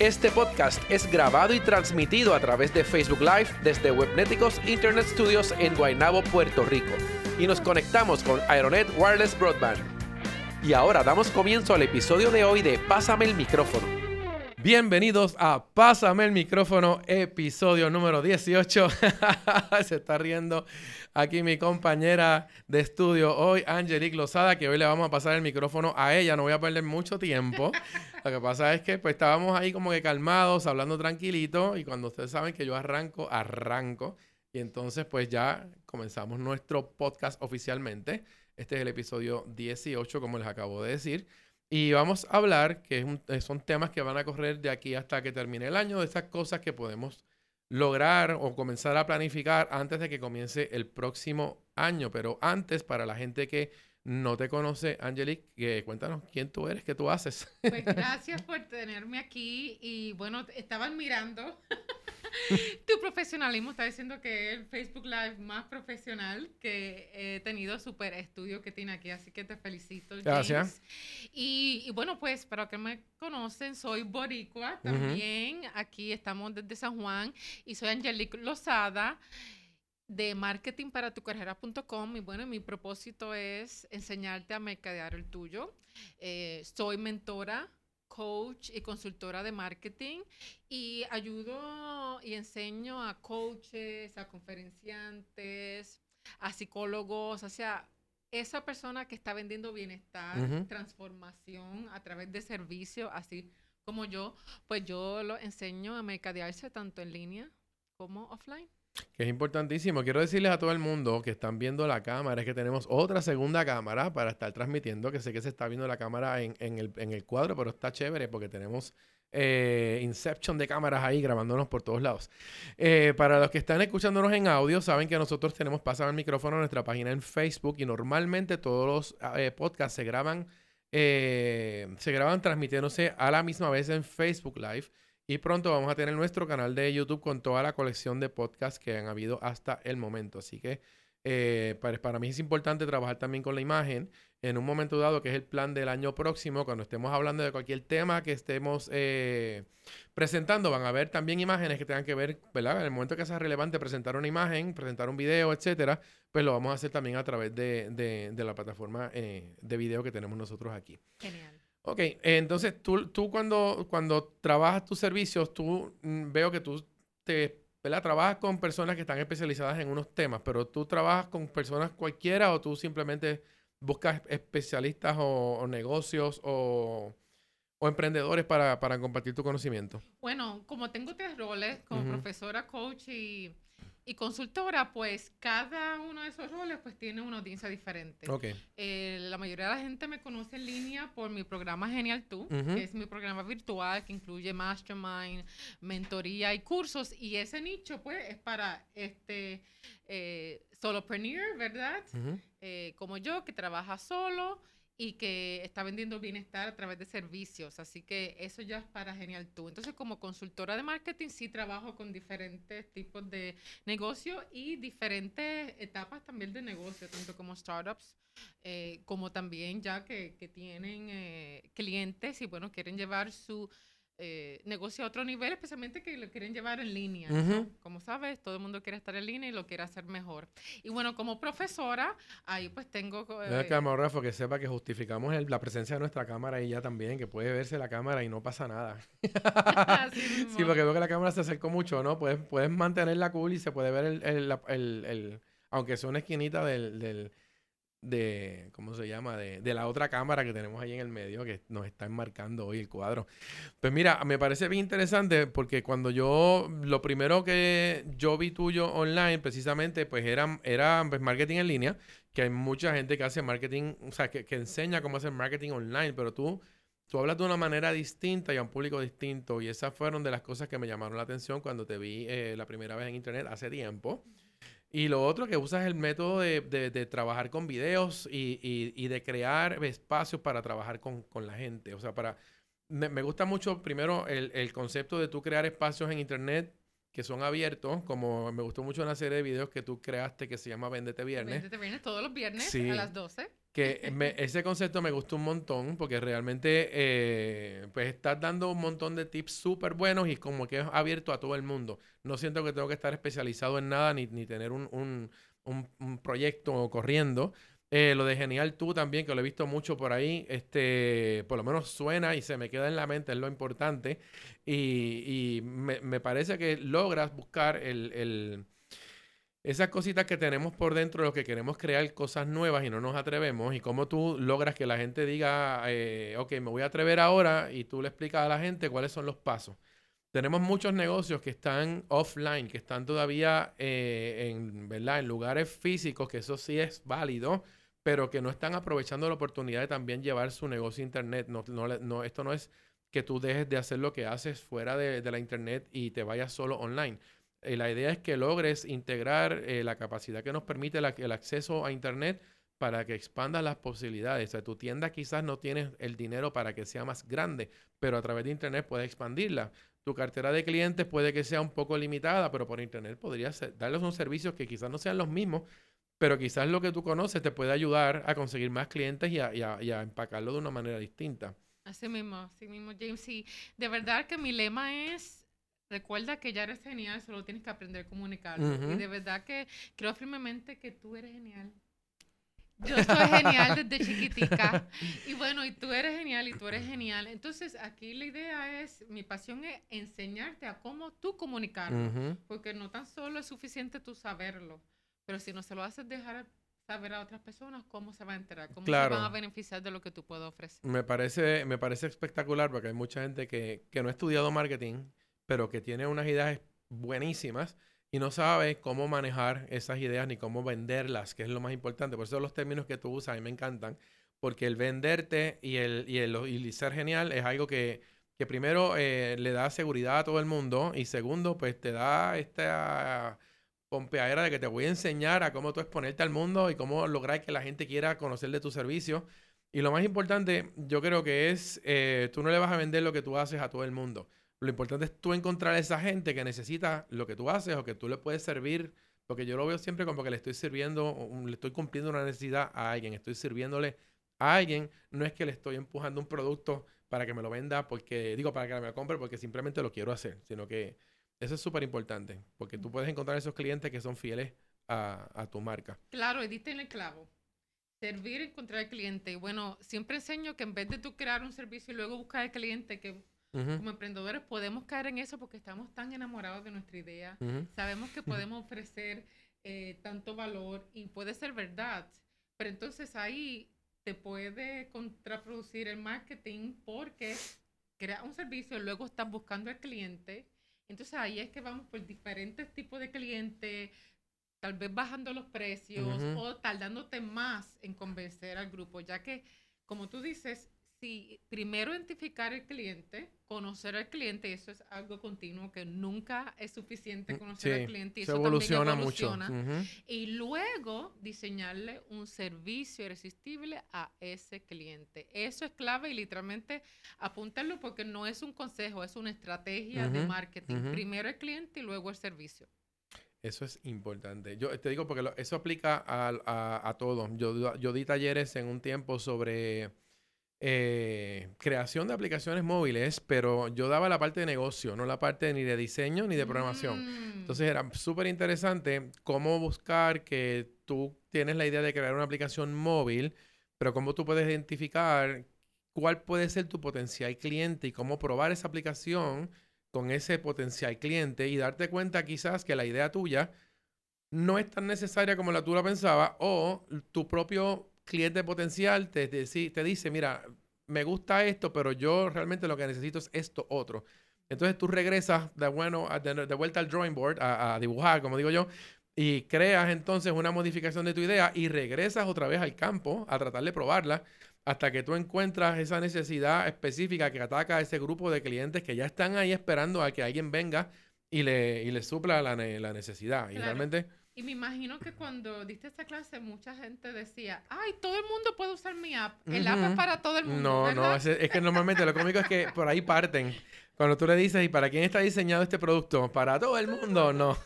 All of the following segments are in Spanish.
Este podcast es grabado y transmitido a través de Facebook Live desde Webneticos Internet Studios en Guaynabo, Puerto Rico. Y nos conectamos con Aeronet Wireless Broadband. Y ahora damos comienzo al episodio de hoy de Pásame el micrófono. Bienvenidos a Pásame el micrófono, episodio número 18. Se está riendo aquí mi compañera de estudio hoy, Angelique Lozada, que hoy le vamos a pasar el micrófono a ella. No voy a perder mucho tiempo. Lo que pasa es que pues estábamos ahí como que calmados, hablando tranquilito, y cuando ustedes saben que yo arranco, arranco. Y entonces pues ya comenzamos nuestro podcast oficialmente. Este es el episodio 18, como les acabo de decir. Y vamos a hablar, que eh, son temas que van a correr de aquí hasta que termine el año, de esas cosas que podemos lograr o comenzar a planificar antes de que comience el próximo año. Pero antes, para la gente que no te conoce, Angelique, cuéntanos quién tú eres, qué tú haces. Pues gracias por tenerme aquí y bueno, estaban mirando tu profesionalismo, está diciendo que es el Facebook Live más profesional que he tenido, super estudio que tiene aquí, así que te felicito. Gracias. Y, bueno, pues para que me conocen, soy boricua también, aquí estamos desde San Juan y soy Angelique Lozada de marketing para tu carrera.com y bueno, mi propósito es enseñarte a mercadear el tuyo. Eh, soy mentora, coach y consultora de marketing y ayudo y enseño a coaches, a conferenciantes, a psicólogos, o sea, esa persona que está vendiendo bienestar, transformación a través de servicios, así como yo, pues yo lo enseño a mercadearse tanto en línea como offline. Que es importantísimo. Quiero decirles a todo el mundo que están viendo la cámara, es que tenemos otra segunda cámara para estar transmitiendo, que sé que se está viendo la cámara en, el, cuadro, pero está chévere porque tenemos eh, Inception de cámaras ahí grabándonos por todos lados. Eh, para los que están escuchándonos en audio, saben que nosotros tenemos pasado el micrófono en nuestra página en Facebook y normalmente todos los eh, podcasts se graban, se graban transmitiéndose a la misma vez en Facebook Live. Y pronto vamos a tener nuestro canal de YouTube con toda la colección de podcasts que han habido hasta el momento. Así que eh, para, mí es importante trabajar también con la imagen en un momento dado, que es el plan del año próximo, cuando estemos hablando de cualquier tema que estemos eh, presentando, van a haber también imágenes que tengan que ver, ¿verdad? En el momento que sea relevante presentar una imagen, presentar un video, etcétera, pues lo vamos a hacer también a través de, la plataforma eh, de video que tenemos nosotros aquí. Genial. Ok, entonces tú, tú cuando, cuando trabajas tus servicios, tú mm, veo que tú te, ¿verdad? Trabajas con personas que están especializadas en unos temas, pero tú trabajas con personas cualquiera o tú simplemente buscas especialistas o, negocios o, o emprendedores para, para, compartir tu conocimiento. Bueno, como tengo tres roles, como profesora, coach y y consultora, pues cada uno de esos roles pues tiene una audiencia diferente. Okay. Eh, la mayoría de la gente me conoce en línea por mi programa Genial Tú, que es mi programa virtual que incluye mastermind, mentoría y cursos. Y ese nicho pues es para este eh, solopreneur, ¿verdad? Eh, como yo, que trabaja solo y que está vendiendo bienestar a través de servicios. Así que eso ya es para Genial Tú. Entonces, como consultora de marketing, sí trabajo con diferentes tipos de negocio y diferentes etapas también de negocio, tanto como startups, eh, como también ya que, que tienen eh, clientes y, bueno, quieren llevar su eh, negocio a otro nivel, especialmente que lo quieren llevar en línea. Como sabes, todo el mundo quiere estar en línea y lo quiere hacer mejor. Y bueno, como profesora, ahí pues tengo... Eh, camarógrafo que sepa que justificamos la presencia de nuestra cámara y ya también, que puede verse la cámara y no pasa nada. sí, porque veo que la cámara se acercó mucho, ¿no? Puedes, puedes mantenerla cool y se puede ver el, el, el, aunque sea una esquinita del de, ¿cómo se llama? De, de, la otra cámara que tenemos ahí en el medio que nos está enmarcando hoy el cuadro. Pues mira, me parece bien interesante porque cuando yo, lo primero que yo vi tuyo online precisamente, pues era, era pues, marketing en línea, que hay mucha gente que hace marketing, o sea, que, que enseña cómo hacer marketing online, pero tú... Tú hablas de una manera distinta y a un público distinto y esas fueron de las cosas que me llamaron la atención cuando te vi eh, la primera vez en internet hace tiempo. Y lo otro que usas el método de, de, trabajar con videos y, y, de crear espacios para trabajar con, con la gente. O sea, para... Me, me gusta mucho, primero, el, el, concepto de tú crear espacios en Internet que son abiertos, como me gustó mucho una serie de videos que tú creaste que se llama Véndete Viernes. Véndete Viernes todos los viernes a las 12. Que ese concepto me gustó un montón porque realmente eh, pues estás dando un montón de tips súper buenos y como que es abierto a todo el mundo. No siento que tengo que estar especializado en nada ni, ni tener un, un, un proyecto corriendo eh, lo de Genial Tú también, que lo he visto mucho por ahí, este, por lo menos suena y se me queda en la mente, es lo importante. Y, me, parece que logras buscar el, esas cositas que tenemos por dentro, lo que queremos crear cosas nuevas y no nos atrevemos, y cómo tú logras que la gente diga, eh, ok, me voy a atrever ahora, y tú le explicas a la gente cuáles son los pasos. Tenemos muchos negocios que están offline, que están todavía eh, en, ¿verdad? en lugares físicos, que eso sí es válido, pero que no están aprovechando la oportunidad de también llevar su negocio a Internet. No, no, esto no es que tú dejes de hacer lo que haces fuera de, la Internet y te vayas solo online. Eh, la idea es que logres integrar eh, la capacidad que nos permite el acceso a Internet para que expandas las posibilidades. O tu tienda quizás no tienes el dinero para que sea más grande, pero a través de Internet puedes expandirla. Tu cartera de clientes puede que sea un poco limitada, pero por Internet podrías darles unos servicios que quizás no sean los mismos, pero quizás lo que tú conoces te puede ayudar a conseguir más clientes y a, empacarlo de una manera distinta. Así mismo, así mismo, James. Y de verdad que mi lema es, recuerda que ya eres genial, solo tienes que aprender a comunicar. Y de verdad que creo firmemente que tú eres genial. Yo soy genial desde chiquitica. Y bueno, y tú eres genial y tú eres genial. Entonces, aquí la idea es, mi pasión es enseñarte a cómo tú comunicarlo. Porque no tan solo es suficiente tú saberlo, pero si no se lo haces dejar saber a otras personas, ¿cómo se va a enterar? ¿Cómo se van a beneficiar de lo que tú puedes ofrecer? Me parece, me parece espectacular porque hay mucha gente que, que no ha estudiado marketing, pero que tiene unas ideas buenísimas y no sabe cómo manejar esas ideas ni cómo venderlas, que es lo más importante. Por eso los términos que tú usas a me encantan, porque el venderte y el, y el, y ser genial es algo que, que primero eh, le da seguridad a todo el mundo y segundo, pues te da esta pompeadera de que te voy a enseñar a cómo tú exponerte al mundo y cómo lograr que la gente quiera conocer de tu servicio. Y lo más importante, yo creo que es, eh, tú no le vas a vender lo que tú haces a todo el mundo. Lo importante es tú encontrar a esa gente que necesita lo que tú haces o que tú le puedes servir, porque yo lo veo siempre como que le estoy sirviendo, le estoy cumpliendo una necesidad a alguien, estoy sirviéndole a alguien, no es que le estoy empujando un producto para que me lo venda, porque digo, para que me lo compre, porque simplemente lo quiero hacer, sino que eso es súper importante, porque tú puedes encontrar esos clientes que son fieles a, tu marca. Claro, y en el clavo. Servir encontrar el cliente. Bueno, siempre enseño que en vez de tú crear un servicio y luego buscar el cliente, que como emprendedores podemos caer en eso porque estamos tan enamorados de nuestra idea. Sabemos que podemos ofrecer eh, tanto valor y puede ser verdad. Pero entonces ahí te puede contraproducir el marketing porque crea un servicio y luego estás buscando al cliente entonces ahí es que vamos por diferentes tipos de clientes, tal vez bajando los precios o tardándote más en convencer al grupo, ya que, como tú dices, si primero identificar el cliente, conocer al cliente, eso es algo continuo que nunca es suficiente mm, conocer al cliente y eso evoluciona, también evoluciona mucho. Y luego diseñarle un servicio irresistible a ese cliente. Eso es clave y literalmente apúntalo porque no es un consejo, es una estrategia de marketing. Primero el cliente y luego el servicio. Eso es importante. Yo te digo porque eso aplica a, a, a todo. Yo, yo di talleres en un tiempo sobre eh, creación de aplicaciones móviles, pero yo daba la parte de negocio, no la parte ni de diseño ni de programación. Mm. Entonces era súper interesante cómo buscar que tú tienes la idea de crear una aplicación móvil, pero cómo tú puedes identificar cuál puede ser tu potencial cliente y cómo probar esa aplicación con ese potencial cliente y darte cuenta quizás que la idea tuya no es tan necesaria como la tú la pensabas o tu propio cliente potencial te, te, te dice, mira, me gusta esto, pero yo realmente lo que necesito es esto otro. Entonces tú regresas de, bueno, de, vuelta al drawing board, a, dibujar, como digo yo, y creas entonces una modificación de tu idea y regresas otra vez al campo a tratar de probarla hasta que tú encuentras esa necesidad específica que ataca a ese grupo de clientes que ya están ahí esperando a que alguien venga y le, y le supla la, la necesidad. Y realmente Y me imagino que cuando diste esta clase, mucha gente decía, ay, todo el mundo puede usar mi app. El app es para todo el mundo. No, no, es, es, que normalmente lo cómico es que por ahí parten. Cuando tú le dices, ¿y para quién está diseñado este producto? ¿Para todo el mundo? No.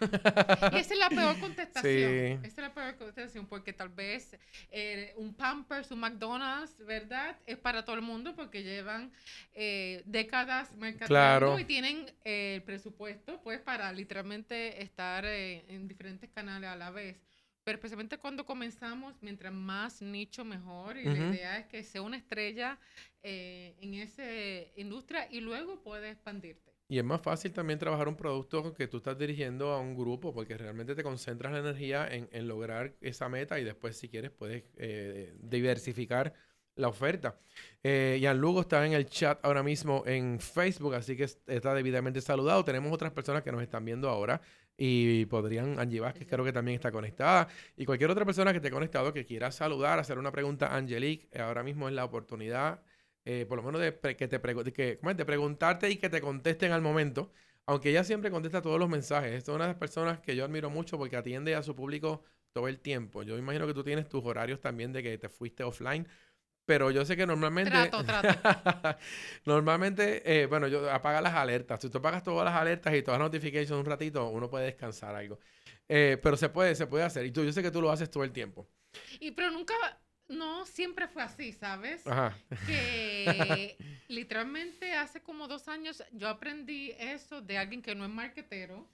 Y esa es la peor contestación. Sí. Esa es la peor contestación porque tal vez eh, un Pampers, un McDonald's, ¿verdad? Es para todo el mundo porque llevan eh, décadas mercadeando y tienen eh, el presupuesto pues para literalmente estar en diferentes canales a la vez. Pero especialmente cuando comenzamos, mientras más nicho mejor. Y la idea es que sea una estrella eh, en esa industria y luego puede expandirte. Y es más fácil también trabajar un producto que tú estás dirigiendo a un grupo porque realmente te concentras la energía en, lograr esa meta y después si quieres puedes eh, diversificar la oferta. Eh, Jan Lugo está en el chat ahora mismo en Facebook, así que está debidamente saludado. Tenemos otras personas que nos están viendo ahora y podrían, Angie Vázquez creo que también está conectada, y cualquier otra persona que esté conectado que quiera saludar, hacer una pregunta a Angelique, eh, ahora mismo es la oportunidad, eh, por lo menos de, que te que, de preguntarte y que te contesten al momento, aunque ella siempre contesta todos los mensajes. Esta es una de las personas que yo admiro mucho porque atiende a su público todo el tiempo. Yo imagino que tú tienes tus horarios también de que te fuiste offline, pero yo sé que normalmente. Trato, trato. normalmente, eh, bueno, yo apaga las alertas. Si tú apagas todas las alertas y todas las notifications un ratito, uno puede descansar algo. Eh, pero se puede, se puede hacer. Y tú, yo sé que tú lo haces todo el tiempo. Y pero nunca, no siempre fue así, ¿sabes? Ajá. Que literalmente hace como dos años yo aprendí eso de alguien que no es marketero,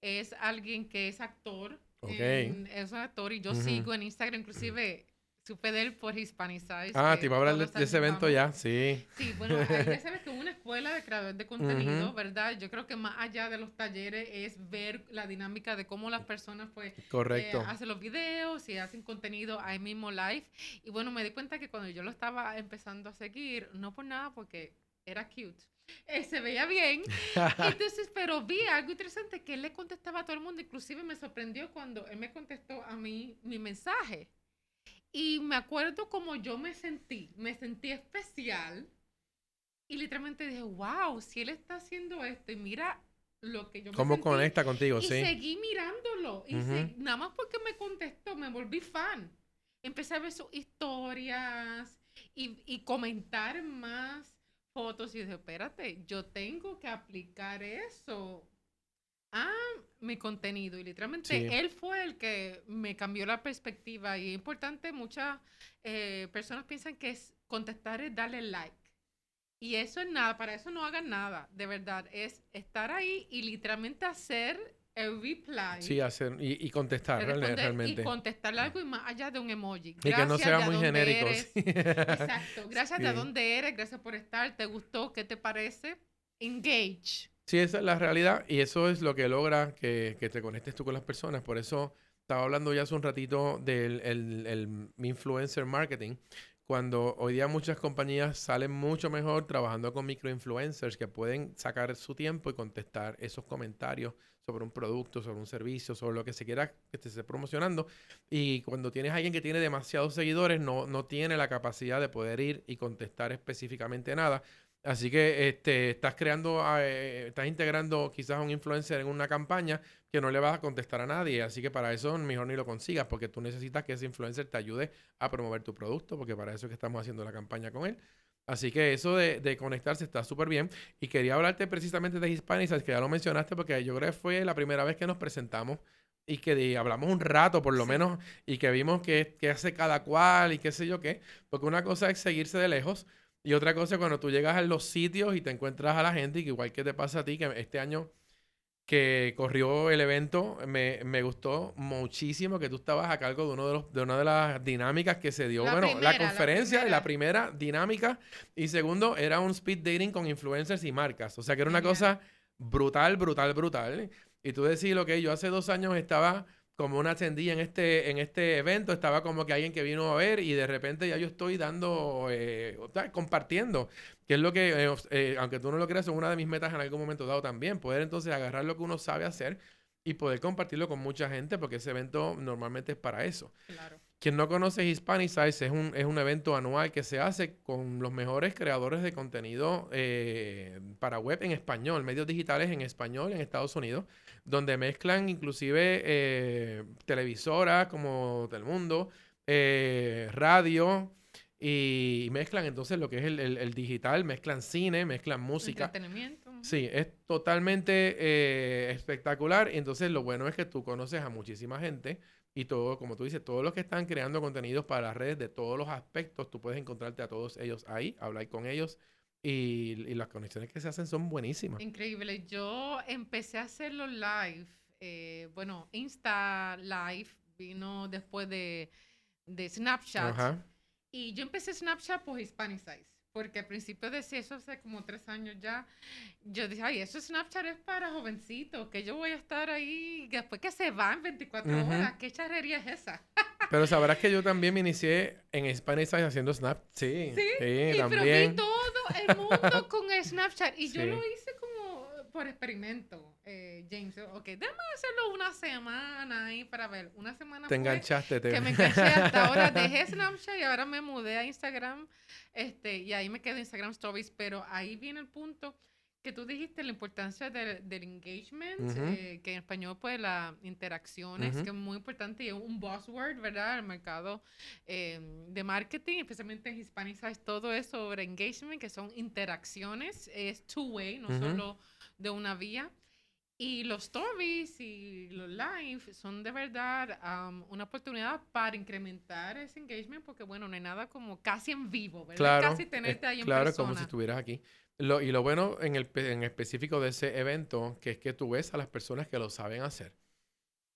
es alguien que es actor. Ok. es un actor y yo sigo en Instagram, inclusive supe de él por Hispanize. Ah, te iba a hablar de, ese evento ya, sí. Sí, bueno, ahí ya sabes que es una escuela de creadores de contenido, ¿verdad? Yo creo que más allá de los talleres es ver la dinámica de cómo las personas, pues, Correcto. Eh, hacen los videos y hacen contenido ahí mismo live. Y bueno, me di cuenta que cuando yo lo estaba empezando a seguir, no por nada, porque era cute. Eh, se veía bien. Entonces, pero vi algo interesante que él le contestaba a todo el mundo. Inclusive me sorprendió cuando él me contestó a mí mi mensaje. Y me acuerdo como yo me sentí, me sentí especial. Y literalmente dije, wow, si él está haciendo esto y mira lo que yo me ¿Cómo conecta contigo? Y sí. seguí mirándolo. Y nada más porque me contestó, me volví fan. Empecé a ver sus historias y, y comentar más fotos. Y dije, espérate, yo tengo que aplicar eso a mi contenido y literalmente él fue el que me cambió la perspectiva y es importante, muchas eh, personas piensan que es contestar es darle like y eso es nada, para eso no hagan nada, de verdad, es estar ahí y literalmente hacer el reply. Sí, hacer y, contestar realmente. Y contestarle algo y más allá de un emoji. Gracias y que no sea muy genérico. Exacto, gracias de dónde eres, gracias por estar, te gustó, ¿qué te parece? Engage. Sí, esa es la realidad y eso es lo que logra que, te conectes tú con las personas. Por eso estaba hablando ya hace un ratito del el, influencer marketing, cuando hoy día muchas compañías salen mucho mejor trabajando con microinfluencers que pueden sacar su tiempo y contestar esos comentarios sobre un producto, sobre un servicio, sobre lo que se quiera que te esté promocionando. Y cuando tienes a alguien que tiene demasiados seguidores, no, no tiene la capacidad de poder ir y contestar específicamente nada. Así que este, estás creando, eh, estás integrando quizás a un influencer en una campaña que no le vas a contestar a nadie. Así que para eso mejor ni lo consigas, porque tú necesitas que ese influencer te ayude a promover tu producto, porque para eso es que estamos haciendo la campaña con él. Así que eso de, conectarse está súper bien. Y quería hablarte precisamente de Hispanic, que ya lo mencionaste, porque yo creo que fue la primera vez que nos presentamos y que hablamos un rato por lo menos y que vimos qué hace cada cual y qué sé yo qué. Porque una cosa es seguirse de lejos y otra cosa, cuando tú llegas a los sitios y te encuentras a la gente, y que igual que te pasa a ti, que este año que corrió el evento, me, gustó muchísimo que tú estabas a cargo de, uno de, los, de una de las dinámicas que se dio. bueno, la conferencia, la, la, primera dinámica. Y segundo, era un speed dating con influencers y marcas. O sea que era una cosa brutal, brutal, brutal. Y tú decís lo que yo hace dos años estaba como una atendía en este, en este evento, estaba como que alguien que vino a ver y de repente ya yo estoy dando, eh, compartiendo, que es lo que, eh, eh, aunque tú no lo creas, es una de mis metas en algún momento dado también, poder entonces agarrar lo que uno sabe hacer y poder compartirlo con mucha gente, porque ese evento normalmente es para eso. Claro. Quien no conoce Hispanicize es un, es un evento anual que se hace con los mejores creadores de contenido para web en español, medios digitales en español en Estados Unidos donde mezclan inclusive eh, televisoras como Telemundo, eh, radio, y mezclan entonces lo que es el, digital, mezclan cine, mezclan música. Entretenimiento. Sí, es totalmente eh, espectacular. Y entonces lo bueno es que tú conoces a muchísima gente y todo, como tú dices, todos los que están creando contenidos para las redes de todos los aspectos, tú puedes encontrarte a todos ellos ahí, hablar con ellos y, las conexiones que se hacen son buenísimas. Increíble. Yo empecé a hacerlo live. Eh, bueno, Insta Live vino después de, de Snapchat. Y yo empecé Snapchat por Hispanicize. Porque al principio decía eso hace como tres años ya. Yo dije, ay, eso Snapchat es para jovencitos, que yo voy a estar ahí después que se van 24 horas. ¿Qué charrería es esa? Pero sabrás que yo también me inicié en Spanish haciendo Snap. Sí, sí, sí también. Pero vi todo el mundo con Snapchat y yo lo hice como por experimento, eh, James. Ok, déjame hacerlo una semana ahí para ver. Una semana. Te enganchaste. Te... Que me enganché hasta ahora. Dejé Snapchat y ahora me mudé a Instagram. Este, y ahí me quedo Instagram Stories. Pero ahí viene el punto que tú dijiste la importancia del, engagement, eh, que en español pues la interacciones, que es muy importante y es un buzzword, ¿verdad? El mercado em, de marketing, especialmente en Hispanic todo es sobre engagement, que son interacciones, es two-way, no solo de una vía. Y los stories y los live son de verdad una oportunidad para incrementar ese engagement, porque bueno, no hay nada como casi en vivo, ¿verdad? Claro, casi tenerte ahí en Claro, como si estuvieras aquí. Lo, y lo bueno en, el, en específico de ese evento, que es que tú ves a las personas que lo saben hacer.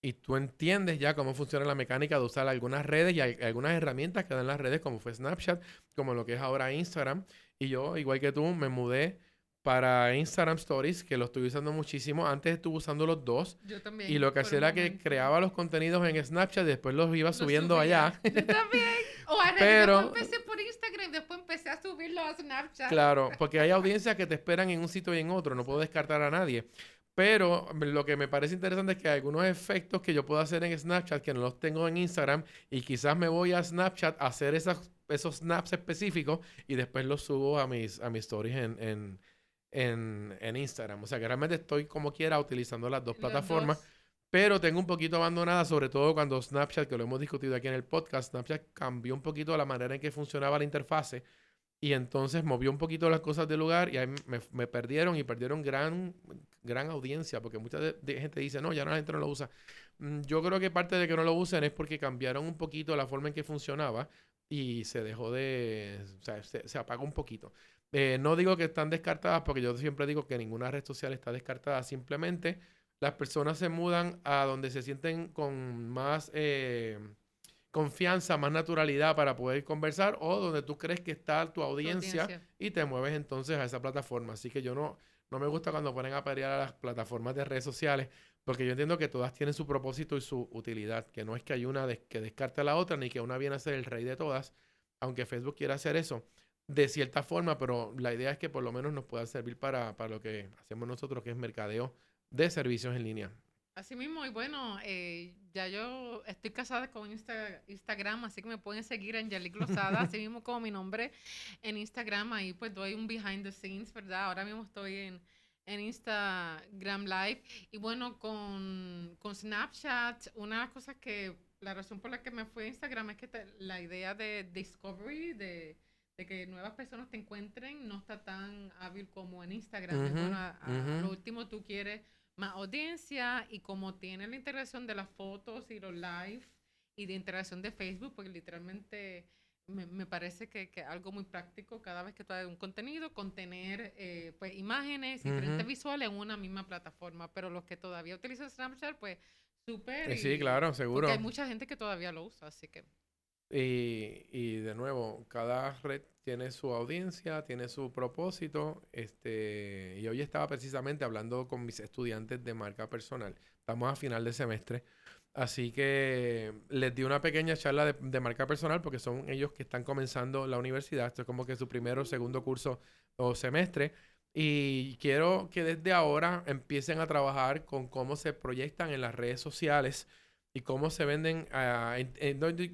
Y tú entiendes ya cómo funciona la mecánica de usar algunas redes y hay, algunas herramientas que dan las redes, como fue Snapchat, como lo que es ahora Instagram. Y yo, igual que tú, me mudé para Instagram Stories, que lo estoy usando muchísimo. Antes estuve usando los dos. Yo también. Y lo que hacía era que creaba los contenidos en Snapchat y después los iba subiendo allá. Yo también. O a Pero, empecé por Instagram y después empecé a subirlo a Snapchat. Claro, porque hay audiencias que te esperan en un sitio y en otro. No puedo descartar a nadie. Pero lo que me parece interesante es que hay algunos efectos que yo puedo hacer en Snapchat que no los tengo en Instagram y quizás me voy a Snapchat a hacer esas, esos snaps específicos y después los subo a mis, a mis stories en en, en, Instagram. O sea que realmente estoy como quiera utilizando las dos plataformas. Pero tengo un poquito abandonada, sobre todo cuando Snapchat, que lo hemos discutido aquí en el podcast, Snapchat cambió un poquito la manera en que funcionaba la interfase y entonces movió un poquito las cosas del lugar y ahí me, perdieron y perdieron gran, gran audiencia porque mucha gente dice, no, ya no, la gente no lo usa. Mm, yo creo que parte de que no lo usen es porque cambiaron un poquito la forma en que funcionaba y se dejó de, o sea, se, se apagó un poquito. Eh, no digo que están descartadas porque yo siempre digo que ninguna red social está descartada. Simplemente las personas se mudan a donde se sienten con más eh, confianza, más naturalidad para poder conversar o donde tú crees que está tu audiencia, y te mueves entonces a esa plataforma. Así que yo no, no me gusta cuando ponen a pelear a las plataformas de redes sociales porque yo entiendo que todas tienen su propósito y su utilidad, que no es que hay una que descarte a la otra ni que una viene a ser el rey de todas, aunque Facebook quiera hacer eso de cierta forma, pero la idea es que por lo menos nos pueda servir para, lo que hacemos nosotros, que es mercadeo de servicios en línea. Así mismo, y bueno, eh, ya yo estoy casada con Instagram, así que me pueden seguir en Yalik Lozada, así mismo como mi nombre en Instagram, ahí pues doy un behind the scenes, ¿verdad? Ahora mismo estoy en, en Instagram Live, y bueno, con, con Snapchat, una de las cosas que, la razón por la que me fui a Instagram es que la idea de discovery, de de que nuevas personas te encuentren no está tan hábil como en Instagram. bueno, lo último tú quieres más audiencia y como tiene la integración de las fotos y los live y de integración de Facebook, porque literalmente me, me parece que es algo muy práctico cada vez que tú haces un contenido, contener eh, pues imágenes y diferentes visuales en una misma plataforma, pero los que todavía utilizan Snapchat, pues súper. Eh, sí, claro, seguro. Porque hay mucha gente que todavía lo usa, así que... Y, y, de nuevo, cada red tiene su audiencia, tiene su propósito. Este, y hoy estaba precisamente hablando con mis estudiantes de marca personal. Estamos a final de semestre. Así que les di una pequeña charla de, de marca personal porque son ellos que están comenzando la universidad. Esto es como que su primero o segundo curso o semestre. Y quiero que desde ahora empiecen a trabajar con cómo se proyectan en las redes sociales y cómo se venden. Ah,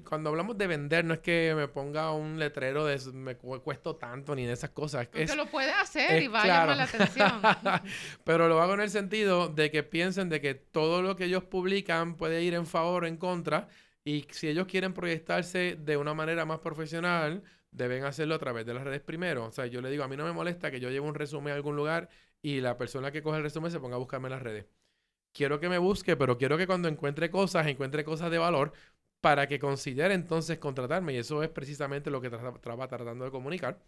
cuando hablamos de vender, no es que me ponga un letrero de me cuesto tanto ni de esas cosas. Es, lo hacer hacer y va a llamar la atención. Pero lo hago en el sentido de que piensen de que todo lo que ellos publican puede ir en favor o en contra. Y si ellos quieren proyectarse de una manera más profesional, deben hacerlo a través de las redes primero. O sea, yo le digo, a mí no me molesta que yo lleve un resumen a algún lugar y la persona que coge el resumen se ponga a buscarme en las redes. Quiero que me busque, pero quiero que cuando encuentre cosas, encuentre cosas de valor para que considere entonces contratarme. Y eso es precisamente lo que estaba tratando de comunicar.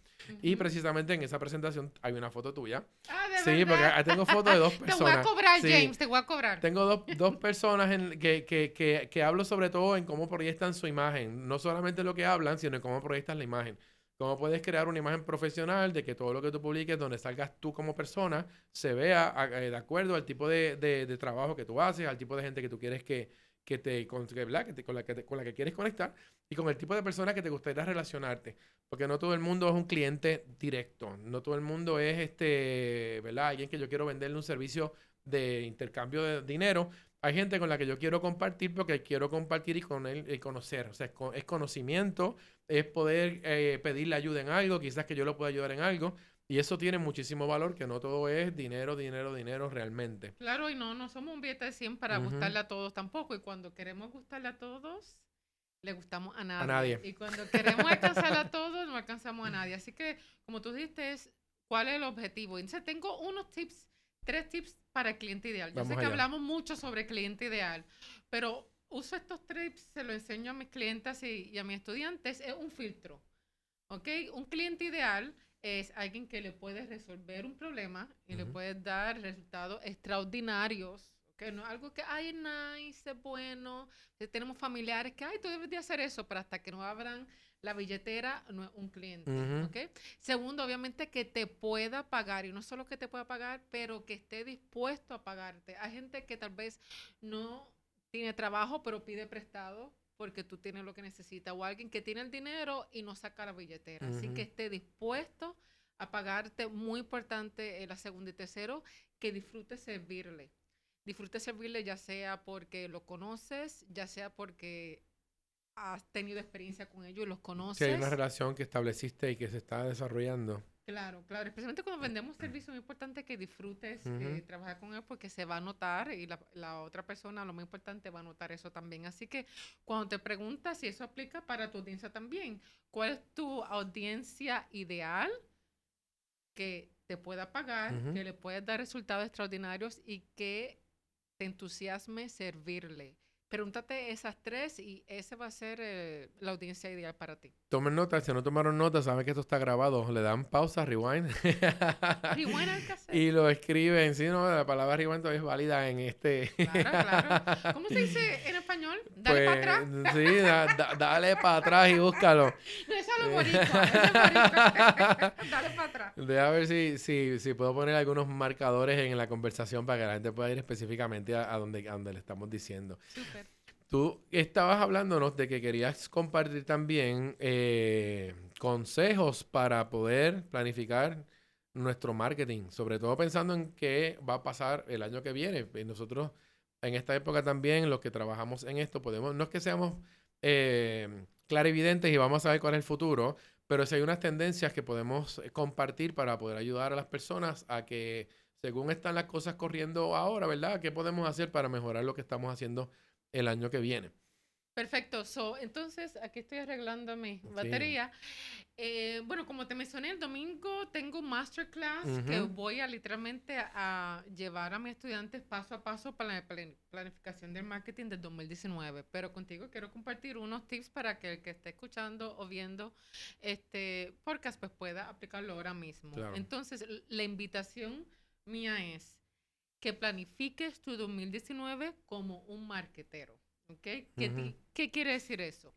Y precisamente en esa presentación hay una foto tuya. Ah, ¿de sí, porque tengo fotos de dos personas. te voy a cobrar, James, te voy a cobrar. Tengo dos, dos personas en, que, que, que, que, hablo sobre todo en cómo proyectan su imagen. No solamente lo que hablan, sino en cómo proyectan la imagen. Cómo puedes crear una imagen profesional de que todo lo que tú publiques, donde salgas tú como persona, se vea eh, de acuerdo al tipo de, de, trabajo que tú haces, al tipo de gente que tú quieres que, que te, con, que, te, con, la que con la que quieres conectar y con el tipo de persona que te gustaría relacionarte. Porque no todo el mundo es un cliente directo. No todo el mundo es este, ¿verdad? Alguien que yo quiero venderle un servicio de intercambio de dinero. Hay gente con la que yo quiero compartir porque quiero compartir y con él y conocer. O sea, es, conocimiento, es poder eh, pedirle ayuda en algo, quizás que yo lo pueda ayudar en algo. Y eso tiene muchísimo valor, que no todo es dinero, dinero, dinero realmente. Claro, y no, no somos un billete de 100 para gustarle a todos tampoco. Y cuando queremos gustarle a todos, le gustamos a nadie. A nadie. Y cuando queremos alcanzar a todos, no alcanzamos a nadie. Así que, como tú dijiste, ¿cuál es el objetivo? Entonces, tengo unos tips, tres tips para el cliente ideal. Yo sé que hablamos mucho sobre cliente ideal, pero uso estos tips, se los enseño a mis clientes y, y a mis estudiantes, es un filtro. ¿Ok? Un cliente ideal es alguien que le puede resolver un problema y le puede dar resultados extraordinarios. Que no algo que, ay, nice, es bueno. tenemos familiares que, ay, tú debes de hacer eso, pero hasta que no abran la billetera, no es un cliente. ¿okay? Segundo, obviamente, que te pueda pagar. Y no solo que te pueda pagar, pero que esté dispuesto a pagarte. Hay gente que tal vez no tiene trabajo, pero pide prestado porque tú tienes lo que necesitas, o alguien que tiene el dinero y no saca la billetera. Así que esté dispuesto a pagarte, muy importante, en la segunda y tercero, que disfrute servirle. Disfrute servirle ya sea porque lo conoces, ya sea porque has tenido experiencia con ellos y los conoces. Que hay una relación que estableciste y que se está desarrollando. Claro, claro. Especialmente cuando vendemos servicios, es muy importante que disfrutes eh, trabajar con él porque se va a notar y la, la, otra persona, lo más importante, va a notar eso también. Así que cuando te preguntas si eso aplica para tu audiencia también, ¿cuál es tu audiencia ideal que te pueda pagar, que le puedes dar resultados extraordinarios y que te entusiasme servirle? Pregúntate esas tres y esa va a ser eh, la audiencia ideal para ti. Tomen nota, si no tomaron nota, saben que esto está grabado. Le dan pausa, rewind. rewind al cassette. Y lo escriben. Sí, no, la palabra rewind todavía es válida en este. claro, claro. ¿Cómo se dice en español? Dale para atrás. Pues, sí, dale para atrás y búscalo. No, eso es lo bonito. Eso es bonito. dale para atrás. Deja ver si, si, si puedo poner algunos marcadores en la conversación para que la gente pueda ir específicamente a, donde, a donde le estamos diciendo. Súper. Tú estabas hablándonos de que querías compartir también eh, consejos para poder planificar nuestro marketing, sobre todo pensando en qué va a pasar el año que viene. Nosotros en esta época también, los que trabajamos en esto, podemos, no es que seamos eh, clarividentes y vamos a saber cuál es el futuro, pero sí hay unas tendencias que podemos compartir para poder ayudar a las personas a que, según están las cosas corriendo ahora, ¿verdad? ¿Qué podemos hacer para mejorar lo que estamos haciendo el año que viene. Perfecto. So, entonces, aquí estoy arreglando mi batería. Eh, bueno, como te mencioné, el domingo tengo un masterclass que voy a literalmente a llevar a mis estudiantes paso a paso para la planificación del marketing del 2019. Pero contigo quiero compartir unos tips para que el que esté escuchando o viendo este podcast pues pueda aplicarlo ahora mismo. Entonces, la invitación mía es que planifiques tu 2019 como un marketero. ¿okay? ¿Qué, quiere decir eso?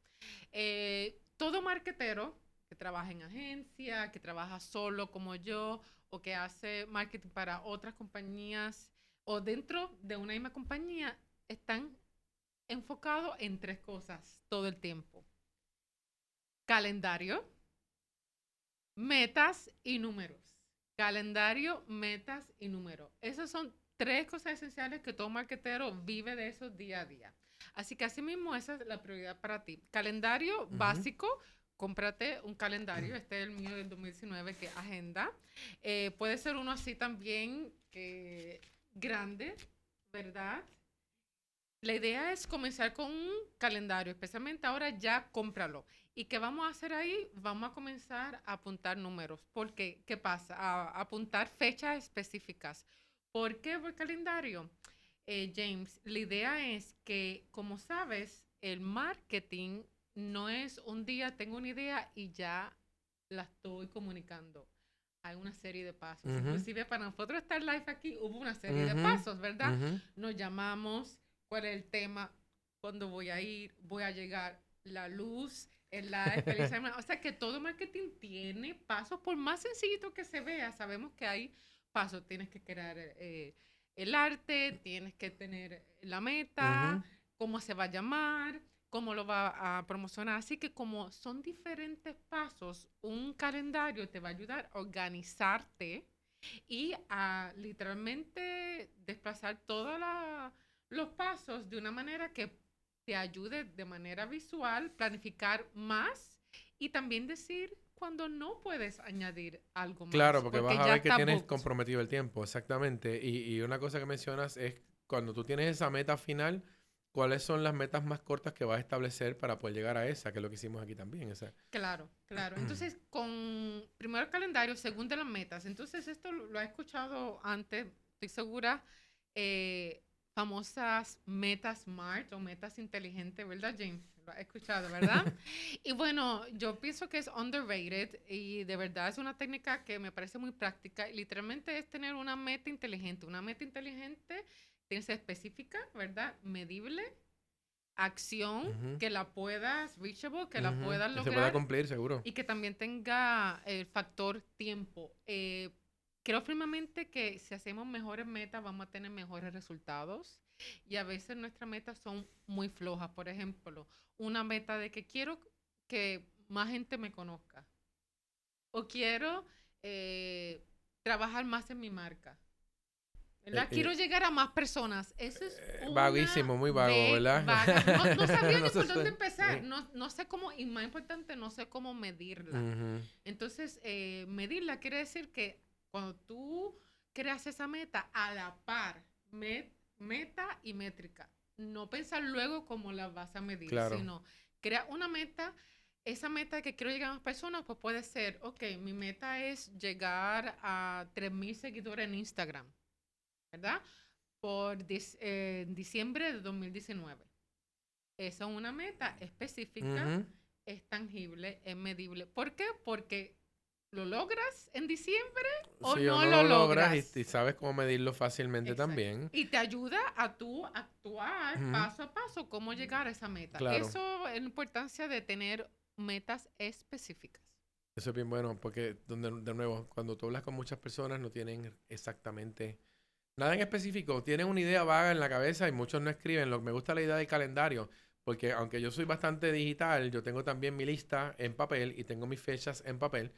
Eh, todo marketero que trabaja en agencia, que trabaja solo como yo, o que hace marketing para otras compañías, o dentro de una misma compañía, están enfocados en tres cosas todo el tiempo. Calendario, metas y números. Calendario, metas y números. Esos son tres cosas esenciales que todo marketero vive de eso día a día. Así que así mismo esa es la prioridad para ti. Calendario básico cómprate un calendario, este es el mío del 2019, que agenda. Eh, puede ser uno así también, que grande, ¿verdad? La idea es comenzar con un calendario, especialmente ahora ya cómpralo. ¿Y qué vamos a hacer ahí? Vamos a comenzar a apuntar números. ¿Por qué? ¿Qué pasa? A, apuntar fechas específicas. ¿Por qué por calendario? Eh, James, la idea es que, como sabes, el marketing no es un día tengo una idea y ya la estoy comunicando. Hay una serie de pasos. Inclusive para nosotros estar live aquí hubo una serie de pasos, ¿verdad? Nos llamamos, cuál es el tema, cuándo voy a ir, voy a llegar, la luz, el live, o sea que todo marketing tiene pasos, por más sencillito que se vea, sabemos que hay pasos. Tienes que crear eh, el arte, tienes que tener la meta, cómo se va a llamar cómo lo va a promocionar. Así que como son diferentes pasos, un calendario te va a ayudar a organizarte y a literalmente desplazar todos los pasos de una manera que te ayude de manera visual, planificar más y también decir cuando no puedes añadir algo más. Claro, porque, vas a ver que tienes comprometido el tiempo, exactamente. Y, y una cosa que mencionas es cuando tú tienes esa meta final, ¿cuáles son las metas más cortas que vas a establecer para poder llegar a esa, que es lo que hicimos aquí también? Claro, claro. Entonces, con primero el calendario, segundo las metas. Entonces, esto lo, he escuchado antes, estoy segura, eh, famosas metas SMART o metas inteligentes, ¿verdad, James? Lo he escuchado, ¿verdad? y bueno, yo pienso que es underrated y de verdad es una técnica que me parece muy práctica. literalmente es tener una meta inteligente. Una meta inteligente tiene que ser específica, ¿verdad? Medible, acción, que la puedas, reachable, que la puedas lograr. Que se pueda cumplir, seguro. Y que también tenga el factor tiempo. Eh, creo firmemente que si hacemos mejores metas, vamos a tener mejores resultados. Y a veces nuestras metas son muy flojas. Por ejemplo, una meta de que quiero que más gente me conozca. O quiero eh, trabajar más en mi marca. Eh, Quiero eh, llegar a más personas. Eso es vaguísimo, muy vago, ¿verdad? No, sabía ni por dónde empezar. No, no, sé cómo, y más importante, no sé cómo medirla. Entonces, medirla quiere decir que cuando tú creas esa meta a la par, meta y métrica, no pensar luego cómo la vas a medir, sino crea una meta. Esa meta que quiero llegar a más personas, pues puede ser, ok, mi meta es llegar a 3.000 seguidores en Instagram. ¿verdad? Por eh, diciembre de 2019. Esa es una meta específica, es tangible, es medible. ¿Por qué? Porque lo logras en diciembre o no, lo, logras. Y, sabes cómo medirlo fácilmente también. Y te ayuda a tú actuar paso a paso, cómo llegar a esa meta. Eso es la importancia de tener metas específicas. Eso es bien bueno, porque donde, de nuevo, cuando tú hablas con muchas personas no tienen exactamente Nada en específico, tienen una idea vaga en la cabeza y muchos no escriben. Lo que me gusta la idea del calendario, porque aunque yo soy bastante digital, yo tengo también mi lista en papel y tengo mis fechas en papel,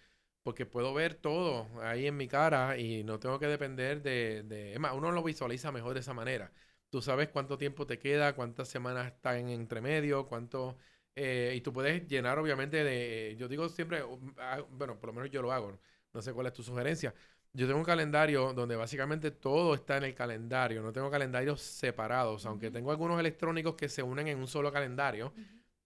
porque puedo ver todo ahí en mi cara y no tengo que depender de... de... Es más, uno lo visualiza mejor de esa manera. Tú sabes cuánto tiempo te queda, cuántas semanas están en entremedio, cuánto... Eh, y tú puedes llenar obviamente de... Yo digo siempre, ah, bueno, por lo menos yo lo hago, no sé cuál es tu sugerencia yo tengo un calendario donde básicamente todo está en el calendario. No tengo calendarios separados, aunque tengo algunos electrónicos que se unen en un solo calendario.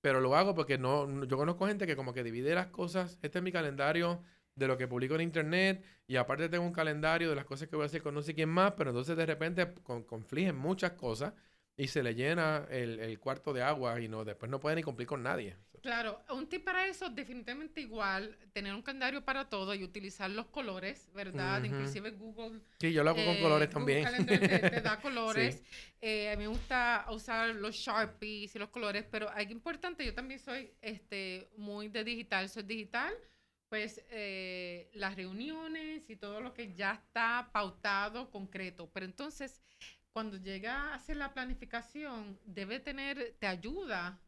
Pero lo hago porque no, yo conozco gente que como que divide las cosas. Este es mi calendario de lo que publico en internet y aparte tengo un calendario de las cosas que voy a hacer con no sé quién más, pero entonces de repente con, confligen muchas cosas y se le llena el, el, cuarto de agua y no después no puede ni cumplir con nadie. Claro, un tip para eso definitivamente igual, tener un calendario para todo y utilizar los colores, ¿verdad? Inclusive Google. Sí, yo lo hago con colores eh, también. Google te, da colores. Eh, a mí me gusta usar los Sharpies y los colores, pero algo importante, yo también soy este, muy de digital, soy digital, pues eh, las reuniones y todo lo que ya está pautado, concreto. Pero entonces cuando llega a hacer la planificación, debe tener, te ayuda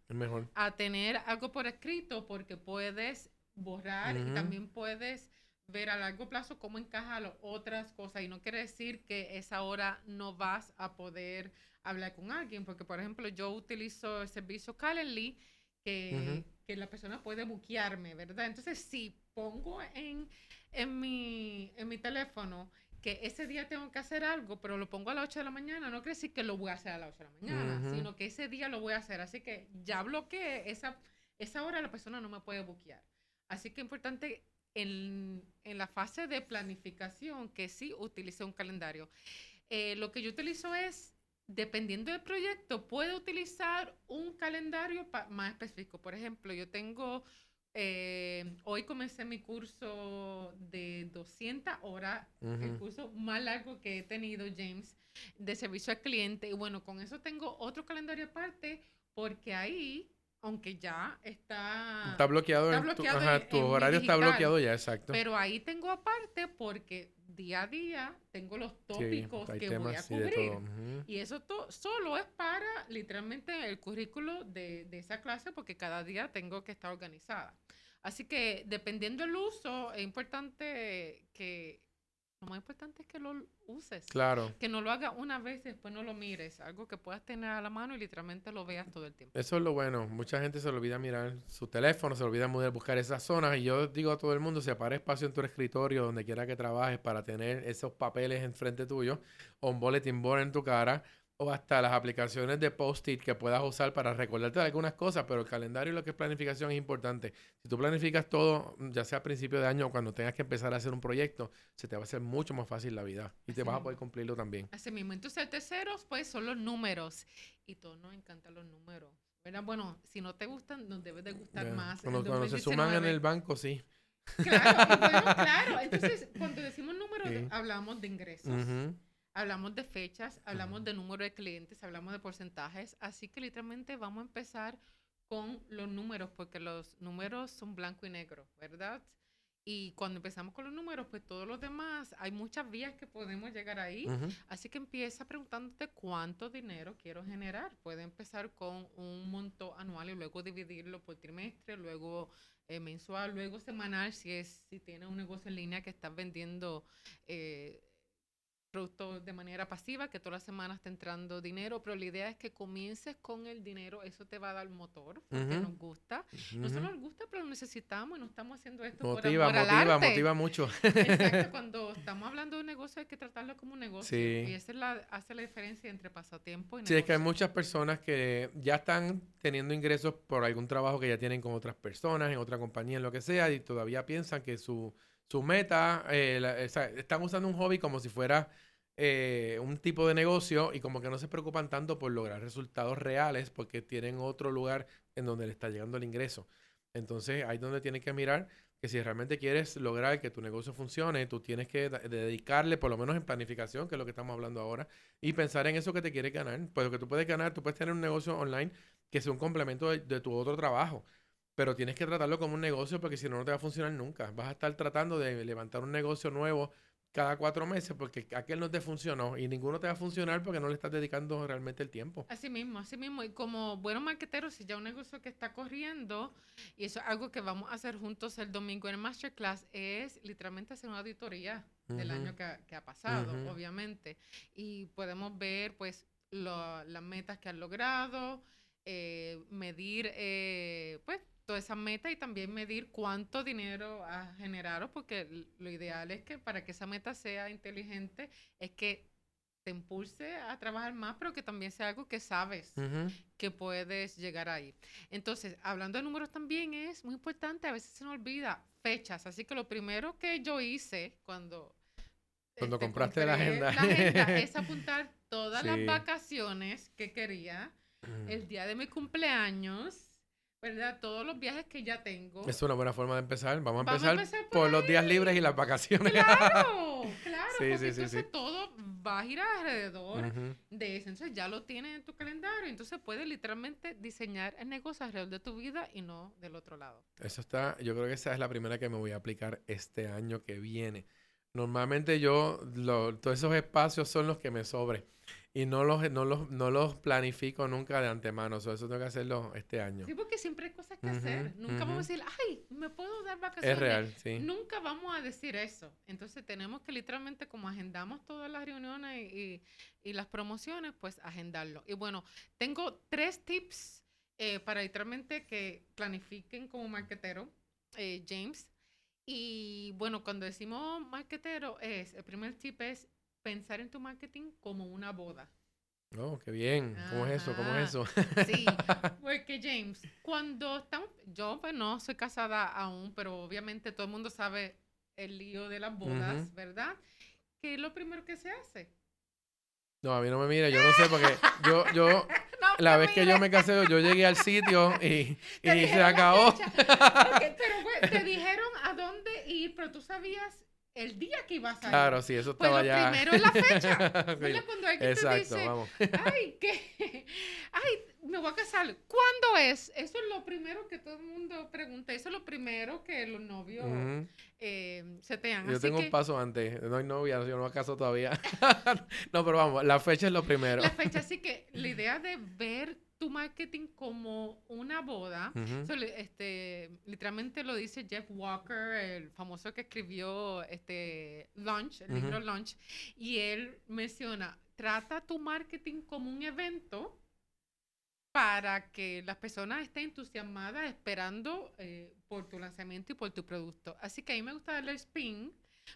a tener algo por escrito porque puedes borrar y también puedes ver a largo plazo cómo encaja las otras cosas. Y no quiere decir que esa hora no vas a poder hablar con alguien, porque por ejemplo yo utilizo el servicio Calendly, que que la persona puede buquearme, ¿verdad? Entonces, si pongo en, en, mi, en mi teléfono que ese día tengo que hacer algo, pero lo pongo a las 8 de la mañana, no quiere decir que lo voy a hacer a las 8 de la mañana, sino que ese día lo voy a hacer. Así que ya bloqueé esa, esa hora, la persona no me puede buquear. Así que es importante en, en, la fase de planificación que sí utilice un calendario. Eh, lo que yo utilizo es dependiendo del proyecto, puedo utilizar un calendario más específico. Por ejemplo, yo tengo, eh, hoy comencé mi curso de 200 horas, el curso más largo que he tenido, James, de servicio al cliente. Y bueno, con eso tengo otro calendario aparte, porque ahí aunque ya está... Está bloqueado, tu, tu horario está bloqueado ya, exacto. Pero ahí tengo aparte porque día a día tengo los tópicos que voy a cubrir. Y eso solo es para literalmente el currículo de, de esa clase porque cada día tengo que estar organizada. Así que dependiendo del uso, es importante que lo más importante es que lo uses. Claro. Que no lo hagas una vez y después no lo mires. Algo que puedas tener a la mano y literalmente lo veas todo el tiempo. Eso es lo bueno. Mucha gente se olvida mirar su teléfono, se olvida buscar esas zonas. Y yo digo a todo el mundo, separa espacio en tu escritorio, donde quiera que trabajes, para tener esos papeles enfrente tuyo o un bulletin board en tu cara o hasta las aplicaciones de post-it que puedas usar para recordarte de algunas cosas, pero el calendario y lo que es planificación es importante. Si tú planificas todo, ya sea a principio de año o cuando tengas que empezar a hacer un proyecto, se te va a hacer mucho más fácil la vida y te vas a poder cumplirlo también. Así mismo. Entonces, el tercero, pues, son los números. Y todos nos encantan los números. Bueno, si no te gustan, nos debe de gustar más. Cuando, se suman en el banco, sí. Claro, claro. Entonces, cuando decimos números, hablamos de ingresos. Hablamos de fechas, hablamos de número de clientes, hablamos de porcentajes, así que literalmente vamos a empezar con los números, porque los números son blanco y negro, ¿verdad? Y cuando empezamos con los números, pues todos los demás, hay muchas vías que podemos llegar ahí. Así que empieza preguntándote cuánto dinero quiero generar. Puede empezar con un monto anual y luego dividirlo por trimestre, luego eh, mensual, luego semanal, si es si tienes un negocio en línea que estás vendiendo eh, producto de manera pasiva, que todas las semanas está entrando dinero, pero la idea es que comiences con el dinero, eso te va a dar motor, porque nos gusta. No solo nos gusta, pero lo necesitamos y no estamos haciendo esto motiva, por amor motiva, motiva mucho. Exacto, cuando estamos hablando de un negocio hay que tratarlo como un negocio. Y esa es la, hace la diferencia entre pasatiempo y negocio. Sí, es que hay muchas personas que ya están teniendo ingresos por algún trabajo que ya tienen con otras personas, en otra compañía, en lo que sea, y todavía piensan que su su meta, eh, están usando un hobby como si fuera eh, un tipo de negocio y como que no se preocupan tanto por lograr resultados reales porque tienen otro lugar en donde le está llegando el ingreso. Entonces ahí es donde tienes que mirar que si realmente quieres lograr que tu negocio funcione, tú tienes que dedicarle, por lo menos en planificación, que es lo que estamos hablando ahora, y pensar en eso que te quieres ganar. Pues lo que tú puedes ganar, tú puedes tener un negocio online que sea un complemento de tu otro trabajo. Pero tienes que tratarlo como un negocio porque si no, no te va a funcionar nunca. Vas a estar tratando de levantar un negocio nuevo cada cuatro meses porque aquel no te funcionó y ninguno te va a funcionar porque no le estás dedicando realmente el tiempo. Así mismo, así mismo. Y como buenos marqueteros, si ya un negocio que está corriendo, y eso es algo que vamos a hacer juntos el domingo en el Masterclass, es literalmente hacer una auditoría del año que ha, pasado, obviamente. Y podemos ver, pues, las metas que han logrado, eh, medir, eh, pues, toda esa meta y también medir cuánto dinero has generado, porque lo ideal es que para que esa meta sea inteligente, es que te impulse a trabajar más, pero que también sea algo que sabes que puedes llegar ahí. Entonces, hablando de números también es muy importante, a veces se nos olvida fechas, así que lo primero que yo hice cuando... Cuando este, compraste la agenda. La agenda es apuntar todas las vacaciones que quería, el día de mi cumpleaños, ¿verdad? Todos los viajes que ya tengo. Es una buena forma de empezar. Vamos a empezar, por, los días libres y las vacaciones. Claro, claro. sí, sí, entonces todo va a girar alrededor de eso. Entonces ya lo tienes en tu calendario. Entonces puedes literalmente diseñar el negocio alrededor de tu vida y no del otro lado. Eso está, yo creo que esa es la primera que me voy a aplicar este año que viene. Normalmente yo, todos esos espacios son los que me sobren. Y no los, no los, no los planifico nunca de antemano. eso tengo que hacerlo este año. Sí, porque siempre hay cosas que hacer. Nunca vamos a decir, ay, me puedo dar vacaciones. Es real, sí. Nunca vamos a decir eso. Entonces tenemos que literalmente, como agendamos todas las reuniones y, y las promociones, pues agendarlo. Y bueno, tengo tres tips eh, para literalmente que planifiquen como marquetero, eh, James. Y bueno, cuando decimos marquetero, es, el primer tip es pensar en tu marketing como una boda. Oh, qué bien. ¿Cómo es eso? ¿Cómo es eso? Sí, porque James, cuando estamos, yo pues no soy casada aún, pero obviamente todo el mundo sabe el lío de las bodas, ¿verdad? ¿Qué es lo primero que se hace? No, a mí no me mire, yo no sé, porque yo, yo, la vez que yo me casé, yo llegué al sitio y, y se acabó. pero pues, te dijeron a dónde ir, pero tú sabías el día que ibas a ir. Claro, sí, eso estaba pues ya. primero es la fecha. Cuando alguien Exacto, te dice, vamos. ay, ¿qué? Ay, me voy a casar. ¿Cuándo es? Eso es lo primero que todo el mundo pregunta. Eso es lo primero que los novios eh, se te dan. Yo tengo un paso antes. No hay novia, yo no me caso todavía. no, pero vamos, la fecha es lo primero. La fecha, así que la idea de ver tu marketing como una boda. este, literalmente lo dice Jeff Walker, el famoso que escribió este Launch, el libro Launch, y él menciona, trata tu marketing como un evento para que las personas estén entusiasmadas esperando eh, por tu lanzamiento y por tu producto. Así que a mí me gusta darle spin,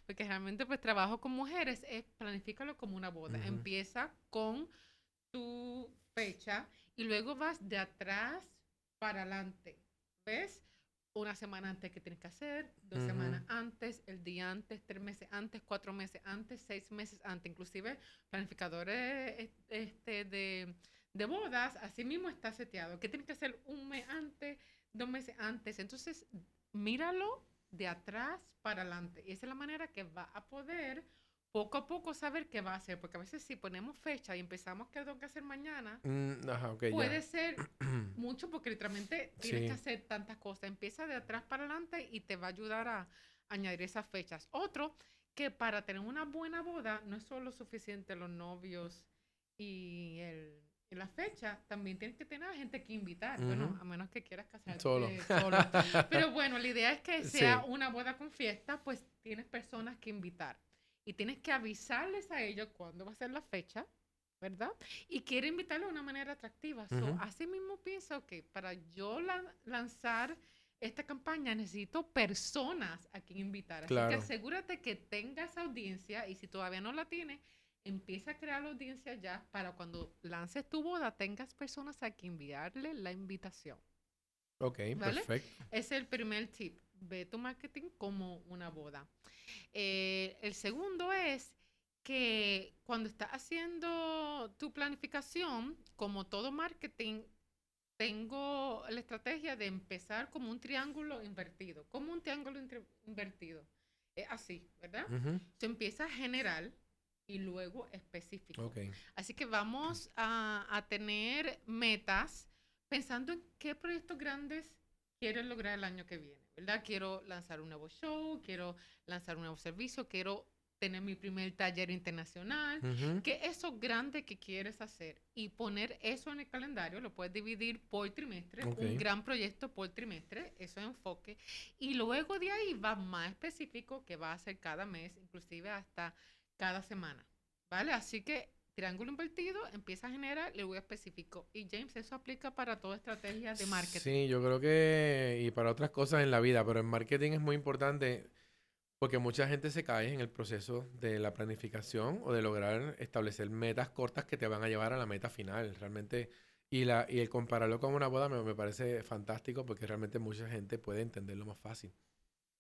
porque realmente pues trabajo con mujeres, es planifícalo como una boda. Empieza con tu fecha y luego vas de atrás para adelante. ¿Ves? Una semana antes que tienes que hacer, dos semanas antes, el día antes, tres meses antes, cuatro meses antes, seis meses antes. Inclusive planificadores este, de, de bodas, así mismo está seteado. Que tienes que hacer un mes antes, dos meses antes. Entonces, míralo de atrás para adelante. Y esa es la manera que va a poder poco a poco saber qué va a hacer, porque a veces si ponemos fecha y empezamos que tengo que hacer mañana, mm, puede ser mucho porque literalmente tienes que hacer tantas cosas. Empieza de atrás para adelante y te va a ayudar a añadir esas fechas. Otro, que para tener una buena boda no es solo suficiente los novios y el la fecha también tienes que tener a gente que invitar. Bueno, a menos que quieras casarte solo. Pero bueno, la idea es que sea una boda con fiesta, pues tienes personas que invitar y tienes que avisarles a ellos cuándo va a ser la fecha, ¿verdad? Y quiero invitarlos de una manera atractiva. así mismo pienso que para yo lanzar esta campaña necesito personas a quien invitar. Así que asegúrate que tengas audiencia y si todavía no la tienes, empieza a crear la audiencia ya para cuando lances tu boda tengas personas a quien enviarle la invitación. Ok, perfecto. Es el primer tip. Ve tu marketing como una boda. Eh, el segundo es que cuando estás haciendo tu planificación, como todo marketing, tengo la estrategia de empezar como un triángulo invertido. Como un triángulo invertido. Es así, ¿verdad? Se empieza general y luego específico. Así que vamos a, a, tener metas pensando en qué proyectos grandes quieres lograr el año que viene. ¿verdad? Quiero lanzar un nuevo show, quiero lanzar un nuevo servicio, quiero tener mi primer taller internacional, que eso grande que quieres hacer y poner eso en el calendario, lo puedes dividir por trimestre, un gran proyecto por trimestre, eso es enfoque, y luego de ahí va más específico que va a ser cada mes, inclusive hasta cada semana, ¿vale? Así que triángulo invertido empieza a generar el web específico. Y James, eso aplica para toda estrategia de marketing. Sí, yo creo que, y para otras cosas en la vida, pero en marketing es muy importante porque mucha gente se cae en el proceso de la planificación o de lograr establecer metas cortas que te van a llevar a la meta final. Realmente, y, la, y el compararlo con una boda me, me parece fantástico porque realmente mucha gente puede entenderlo más fácil.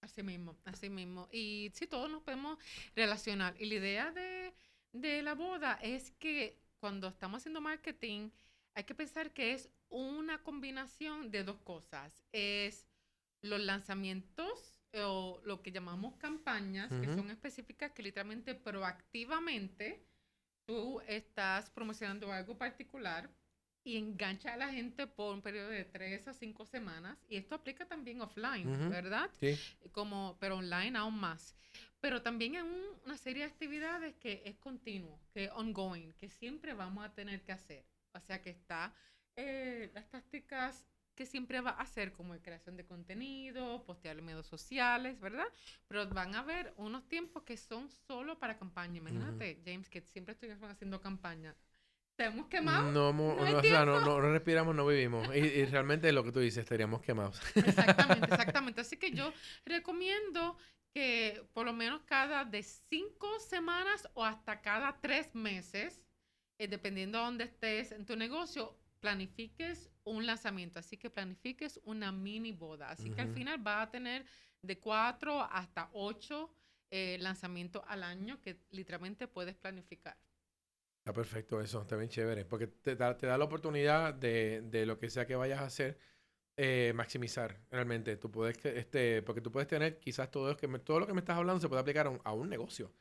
Así mismo, así mismo. Y sí, todos nos podemos relacionar. Y la idea de de la boda es que cuando estamos haciendo marketing, hay que pensar que es una combinación de dos cosas. Es los lanzamientos o lo que llamamos campañas, que son específicas, que literalmente proactivamente tú estás promocionando algo particular y engancha a la gente por un periodo de tres a cinco semanas. Y esto aplica también offline, ¿verdad? Sí. Como, pero online aún más pero también en una serie de actividades que es continuo, que es ongoing, que siempre vamos a tener que hacer. O sea que está eh, las tácticas que siempre va a hacer, como creación de contenido, postear en medios sociales, ¿verdad? Pero van a haber unos tiempos que son solo para campaña. Imagínate, James, que siempre estoy haciendo campaña. Estamos quemados. No, no, o sea, no, no, respiramos, no vivimos. Y, y, realmente lo que tú dices, estaríamos quemados. Exactamente, exactamente. Así que yo recomiendo que por lo menos cada de cinco semanas o hasta cada tres meses, eh, dependiendo de dónde estés en tu negocio, planifiques un lanzamiento. Así que planifiques una mini boda. Así que al final va a tener de cuatro hasta ocho eh, lanzamientos al año que literalmente puedes planificar. Está perfecto eso, está bien chévere, porque te da, te da la oportunidad de, de, lo que sea que vayas a hacer, eh, maximizar realmente. Tú puedes, este, porque tú puedes tener quizás todo que me, todo lo que me estás hablando se puede aplicar a un, negocio.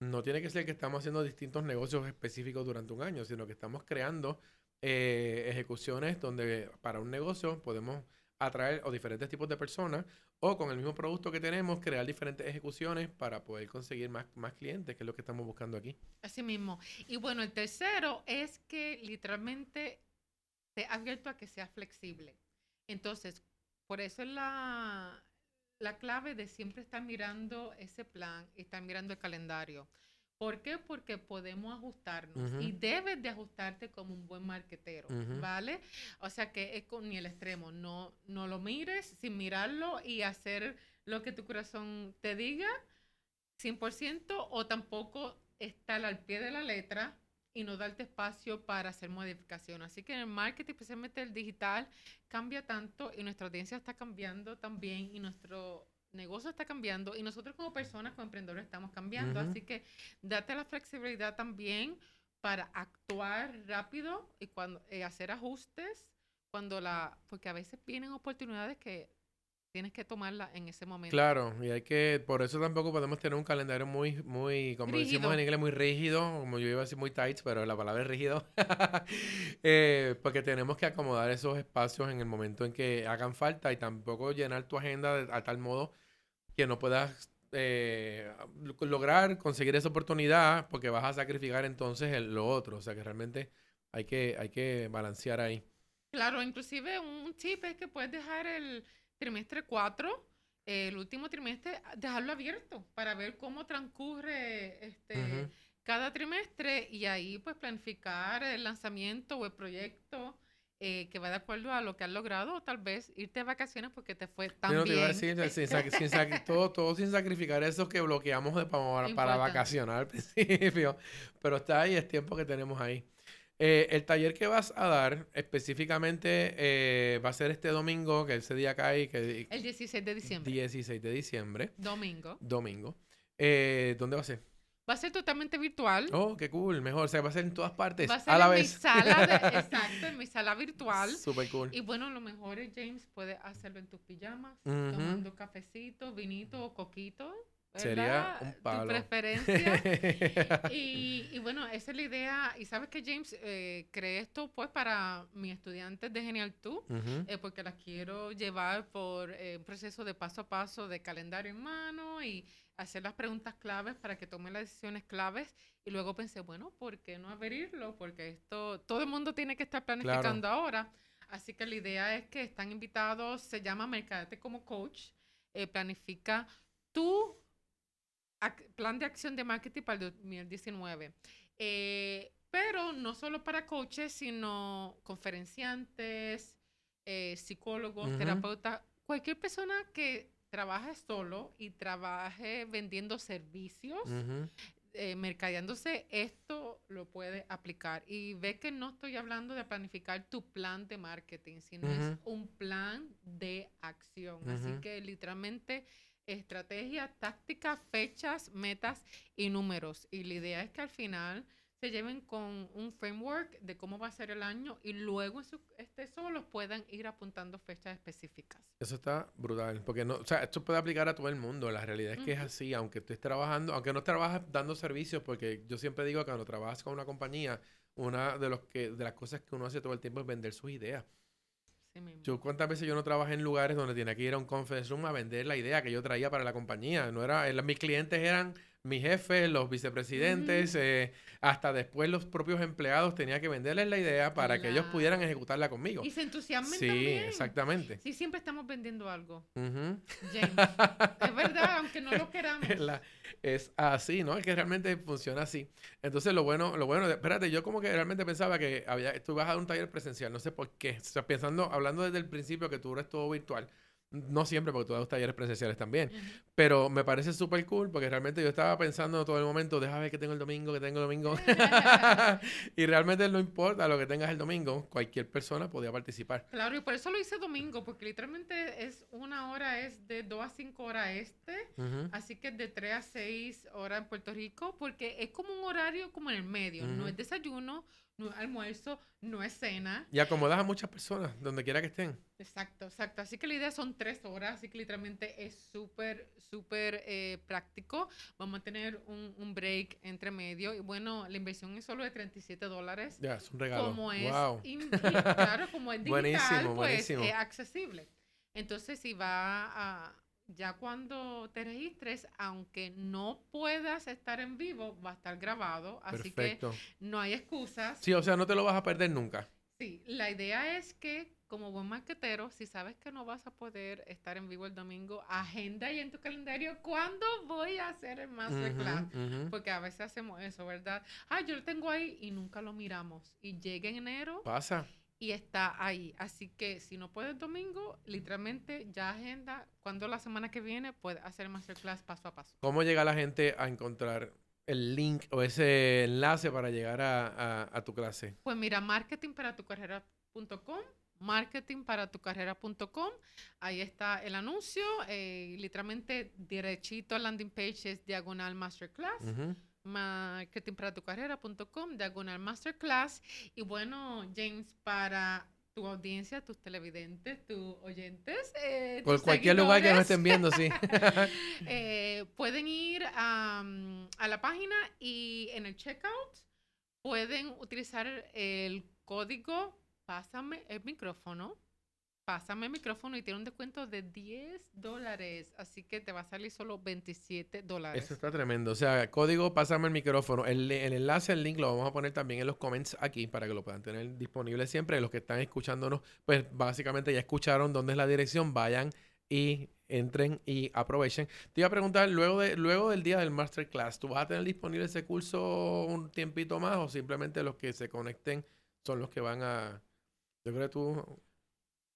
No tiene que ser que estamos haciendo distintos negocios específicos durante un año, sino que estamos creando eh, ejecuciones donde para un negocio podemos atraer o diferentes tipos de personas o con el mismo producto que tenemos crear diferentes ejecuciones para poder conseguir más, más clientes, que es lo que estamos buscando aquí. Así mismo. Y bueno, el tercero es que literalmente te ha abierto a que sea flexible. Entonces, por eso es la, la clave de siempre estar mirando ese plan estar mirando el calendario. ¿Por qué? Porque podemos ajustarnos y debes de ajustarte como un buen marquetero, ¿vale? O sea que es con ni el extremo, no, no lo mires sin mirarlo y hacer lo que tu corazón te diga 100% o tampoco estar al pie de la letra y no darte espacio para hacer modificaciones. Así que en el marketing, especialmente el digital, cambia tanto y nuestra audiencia está cambiando también y nuestro negocio está cambiando y nosotros como personas, como emprendedores, estamos cambiando. Así que date la flexibilidad también para actuar rápido y cuando eh, hacer ajustes cuando la porque a veces vienen oportunidades que tienes que tomarla en ese momento. Claro, y hay que, por eso tampoco podemos tener un calendario muy, muy, como decimos en inglés, muy rígido, como yo iba a decir muy tight, pero la palabra es rígido, eh, porque tenemos que acomodar esos espacios en el momento en que hagan falta y tampoco llenar tu agenda a tal modo que no puedas eh, lograr conseguir esa oportunidad porque vas a sacrificar entonces lo otro. O sea que realmente hay que, hay que balancear ahí. Claro, inclusive un tip es que puedes dejar el trimestre 4, el último trimestre, dejarlo abierto para ver cómo transcurre este, cada trimestre y ahí pues planificar el lanzamiento o el proyecto eh, que va de acuerdo a lo que has logrado, o tal vez irte de vacaciones porque te fue tan bien. todo, todo sin sacrificar eso que bloqueamos de, para, para, vacacionar al principio. Pero está ahí, es tiempo que tenemos ahí. Eh, el taller que vas a dar específicamente eh, va a ser este domingo, que ese día cae. Que, el 16 de diciembre. 16 de diciembre. Domingo. Domingo. ¿Dónde va a ser? Va a ser totalmente virtual. Oh, qué cool, mejor. O sea, va a ser en todas partes. Va a ser a la en vez. mi sala, de, exacto, en mi sala virtual. Súper cool. Y bueno, lo mejor es, James, puedes hacerlo en tus pijamas, tomando cafecito, vinito o coquito. Sería un palo. Tu preferencia. y, y, bueno, esa es la idea. Y sabes que James eh, creé esto pues para mis estudiantes de Genial Tú, eh, porque las quiero llevar por eh, un proceso de paso a paso de calendario en mano y hacer las preguntas claves para que tomen las decisiones claves. Y luego pensé, bueno, ¿por qué no abrirlo? Porque esto, todo el mundo tiene que estar planificando ahora. Así que la idea es que están invitados, se llama Mercadete como Coach, planifica tu plan de acción de marketing para el 2019. Eh, pero no solo para coaches, sino conferenciantes, eh, psicólogos, terapeutas, cualquier persona que trabaje solo y trabaje vendiendo servicios, eh, mercadeándose, esto lo puede aplicar. Y ve que no estoy hablando de planificar tu plan de marketing, sino es un plan de acción. Así que literalmente estrategia, táctica, fechas, metas y números. Y la idea es que al final se lleven con un framework de cómo va a ser el año y luego en su, este solo puedan ir apuntando fechas específicas. Eso está brutal, porque no, o sea, esto puede aplicar a todo el mundo. La realidad es que es así, aunque estés trabajando, aunque no trabajas dando servicios, porque yo siempre digo que cuando trabajas con una compañía, una de los que de las cosas que uno hace todo el tiempo es vender sus ideas. Yo cuántas veces yo no trabajé en lugares donde tenía que ir a un conference room a vender la idea que yo traía para la compañía. No era, mis clientes eran mi jefe, los vicepresidentes, eh, hasta después los propios empleados tenía que venderles la idea para que ellos pudieran ejecutarla conmigo. Y se entusiasmen sí, también. exactamente. Sí, siempre estamos vendiendo algo. James. es verdad, aunque no lo queramos. es así, ¿no? Es que realmente funciona así. Entonces, lo bueno, lo bueno, espérate, yo como que realmente pensaba que había, tú ibas a dar un taller presencial, no sé por qué. O sea, pensando, hablando desde el principio que tú eres todo virtual. No siempre, porque tú das talleres presenciales también. Pero me parece súper cool porque realmente yo estaba pensando todo el momento, déjame ver que tengo el domingo, que tengo el domingo. y realmente no importa lo que tengas el domingo, cualquier persona podía participar. Claro, y por eso lo hice domingo, porque literalmente es una hora, es de 2 a 5 horas este, así que de 3 a 6 horas en Puerto Rico, porque es como un horario como en el medio, no es desayuno, no es almuerzo, no es cena. Y acomodas a muchas personas, donde quiera que estén. Exacto, exacto. Así que la idea son tres horas, así que literalmente es súper, súper eh, práctico. Vamos a tener un, un, break entre medio. Y bueno, la inversión es solo de 37 dólares. Ya, es un regalo. Como es, claro, como es digital, pues es accesible. Entonces, si va a, ya cuando te registres, aunque no puedas estar en vivo, va a estar grabado. Así que no hay excusas. Sí, o sea, no te lo vas a perder nunca. Sí, la idea es que como buen marquetero, si sabes que no vas a poder estar en vivo el domingo, agenda ahí en tu calendario cuándo voy a hacer el masterclass. Porque a veces hacemos eso, ¿verdad? Ah, yo lo tengo ahí y nunca lo miramos. Y llega en enero. Pasa y está ahí. Así que si no puedes domingo, literalmente ya agenda cuando la semana que viene puede hacer masterclass paso a paso. ¿Cómo llega la gente a encontrar el link o ese enlace para llegar a, tu clase? Pues mira, marketingparatucarrera.com marketingparatucarrera.com. Ahí está el anuncio. Eh, literalmente derechito landing page es diagonal masterclass marketingparatucarrera.com, diagonal masterclass. Y bueno, James, para tu audiencia, tus televidentes, tus oyentes. Eh, Por cualquier lugar que nos estén viendo, sí. Eh, pueden ir a, a, la página y en el checkout pueden utilizar el código Pásame el micrófono pásame el micrófono y tiene un descuento de 10 dólares. Así que te va a salir solo 27 dólares. Eso está tremendo. O sea, código pásame el micrófono. El, enlace, el link lo vamos a poner también en los comments aquí para que lo puedan tener disponible siempre. Los que están escuchándonos, pues básicamente ya escucharon dónde es la dirección. Vayan y entren y aprovechen. Te iba a preguntar, luego, de, luego del día del masterclass, ¿tú vas a tener disponible ese curso un tiempito más o simplemente los que se conecten son los que van a... Yo creo que tú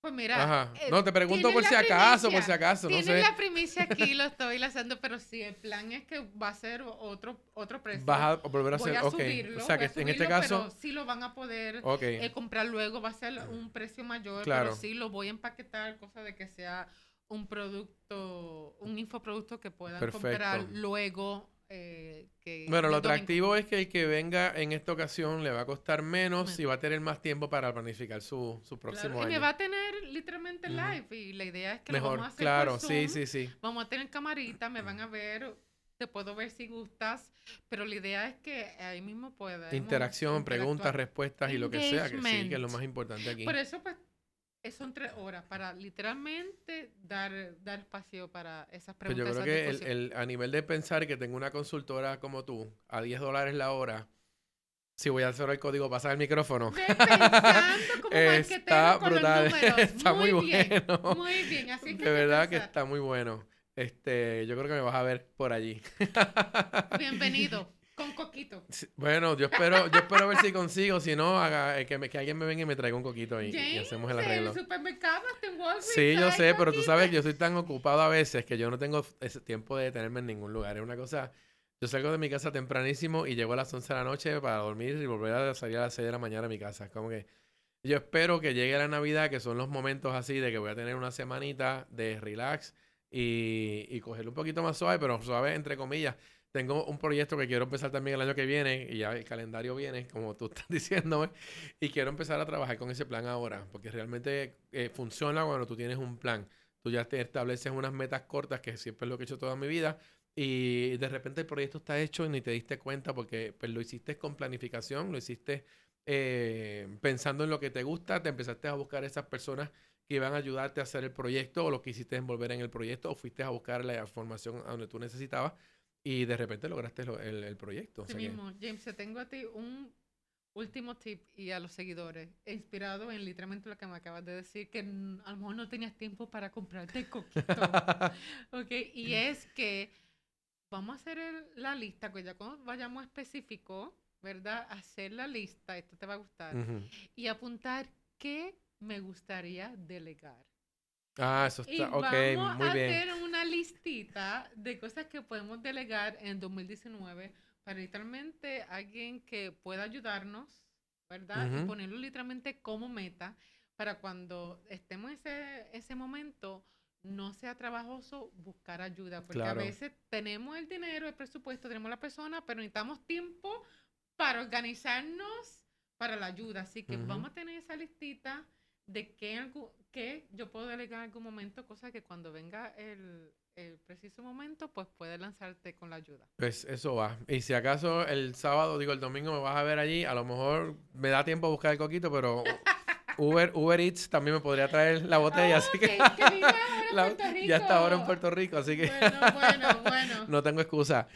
pues mira, eh, no te pregunto por si acaso, por si acaso, no sé. la primicia aquí, lo estoy lanzando, pero sí, el plan es que va a ser otro otro precio. Vas a volver a hacer, okay. o sea, que en este caso pero sí lo van a poder eh, comprar luego, va a ser un precio mayor, pero sí lo voy a empaquetar, cosa de que sea un producto, un infoproducto que puedan comprar luego eh, bueno, lo atractivo es que el que venga en esta ocasión le va a costar menos y va a tener más tiempo para planificar su, su próximo año. Y me va a tener literalmente live y la idea es que Mejor, lo vamos a hacer claro, sí, sí, sí. Vamos a tener camarita, me van a ver, te puedo ver si gustas, pero la idea es que ahí mismo pueda. Interacción, preguntas, respuestas y lo que sea, que sí, que es lo más importante aquí. Por eso, pues, son tres horas para literalmente dar, dar espacio para esas preguntas. Pero yo creo que el, a nivel de pensar que tengo una consultora como tú a 10 dólares la hora, si voy a hacer el código, pasar el micrófono. está brutal. está muy, bueno. Muy bien, así que. De verdad que está muy bueno. Este, yo creo que me vas a ver por allí. Bienvenido. Con coquito. Bueno, yo espero, yo espero ver si consigo. Si no, haga, eh, que, me, que, alguien me venga y me traiga un coquito y, y hacemos el arreglo. En el supermercado, en Walgreens, Sí, yo sé, pero tú sabes que yo soy tan ocupado a veces que yo no tengo ese tiempo de detenerme en ningún lugar. Es una cosa. Yo salgo de mi casa tempranísimo y llego a las 11 de la noche para dormir y volver a salir a las 6 de la mañana a mi casa. Es como que yo espero que llegue la Navidad, que son los momentos así de que voy a tener una semanita de relax y, y cogerlo un poquito más suave, pero suave entre comillas tengo un proyecto que quiero empezar también el año que viene y ya el calendario viene, como tú estás diciéndome, y quiero empezar a trabajar con ese plan ahora, porque realmente eh, funciona cuando tú tienes un plan. Tú ya te estableces unas metas cortas, que siempre es lo que he hecho toda mi vida, y de repente el proyecto está hecho y ni te diste cuenta porque pues, lo hiciste con planificación, lo hiciste eh, pensando en lo que te gusta, te empezaste a buscar esas personas que iban a ayudarte a hacer el proyecto o lo que hiciste envolver en el proyecto o fuiste a buscar la información a donde tú necesitabas y de repente lograste el, el, proyecto. Sí mismo. James, te tengo a ti un último tip y a los seguidores, inspirado en literalmente lo que me acabas de decir, que a lo mejor no tenías tiempo para comprarte coquito. ok, y es que vamos a hacer la lista, que ya cuando vayamos específico, ¿verdad? Hacer la lista, esto te va a gustar, y apuntar qué me gustaría delegar. Ah, eso está, ok, vamos muy a bien. hacer una listita de cosas que podemos delegar en 2019 para literalmente alguien que pueda ayudarnos, ¿verdad? Y ponerlo literalmente como meta para cuando estemos en ese, ese momento no sea trabajoso buscar ayuda, porque a veces tenemos el dinero, el presupuesto, tenemos la persona, pero necesitamos tiempo para organizarnos para la ayuda. Así que vamos a tener esa listita de qué, qué yo puedo delegar en algún momento, cosa que cuando venga el, el preciso momento, pues puedes lanzarte con la ayuda. Pues eso va. Y si acaso el sábado, digo el domingo, me vas a ver allí, a lo mejor me da tiempo a buscar el coquito, pero Uber, Uber Eats también me podría traer la botella, así que... ya está ahora en Puerto Rico, así que... Bueno, bueno, bueno. no tengo excusa.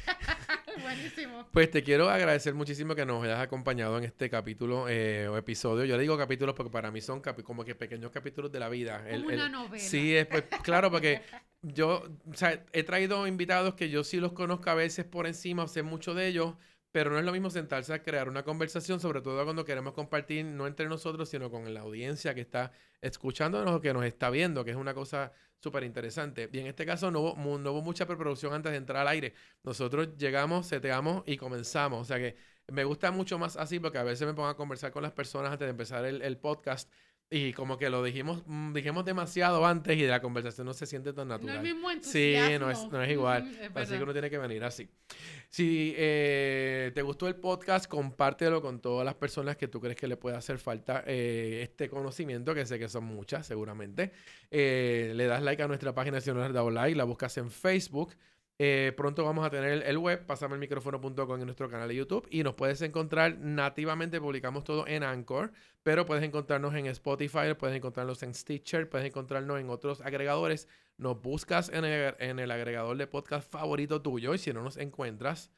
Buenísimo. Pues te quiero agradecer muchísimo que nos hayas acompañado en este capítulo eh, o episodio. Yo le digo capítulos porque para mí son como que pequeños capítulos de la vida. Como una novela. Sí, es, pues, claro, porque yo o sea, he traído invitados que yo sí los conozco a veces por encima, sé mucho de ellos, pero no es lo mismo sentarse a crear una conversación, sobre todo cuando queremos compartir no entre nosotros, sino con la audiencia que está escuchándonos o que nos está viendo, que es una cosa súper interesante. Y en este caso no hubo, no hubo mucha preproducción antes de entrar al aire. Nosotros llegamos, seteamos y comenzamos. O sea que me gusta mucho más así porque a veces me pongo a conversar con las personas antes de empezar el, el podcast y como que lo dijimos, mm, dijimos demasiado antes y de la conversación no se siente tan natural. No es mismo Sí, no es, no es igual. así que uno tiene que venir así. Si eh, te gustó el podcast, compártelo con todas las personas que tú crees que le puede hacer falta eh, este conocimiento, que sé que son muchas seguramente. Eh, le das like a nuestra página si no le has dado like, la buscas en Facebook. Eh, pronto vamos a tener el, web, pasame el micrófono.com en nuestro canal de YouTube y nos puedes encontrar nativamente, publicamos todo en Anchor, pero puedes encontrarnos en Spotify, puedes encontrarnos en Stitcher, puedes encontrarnos en otros agregadores. Nos buscas en el, en el agregador de podcast favorito tuyo y si no nos encuentras,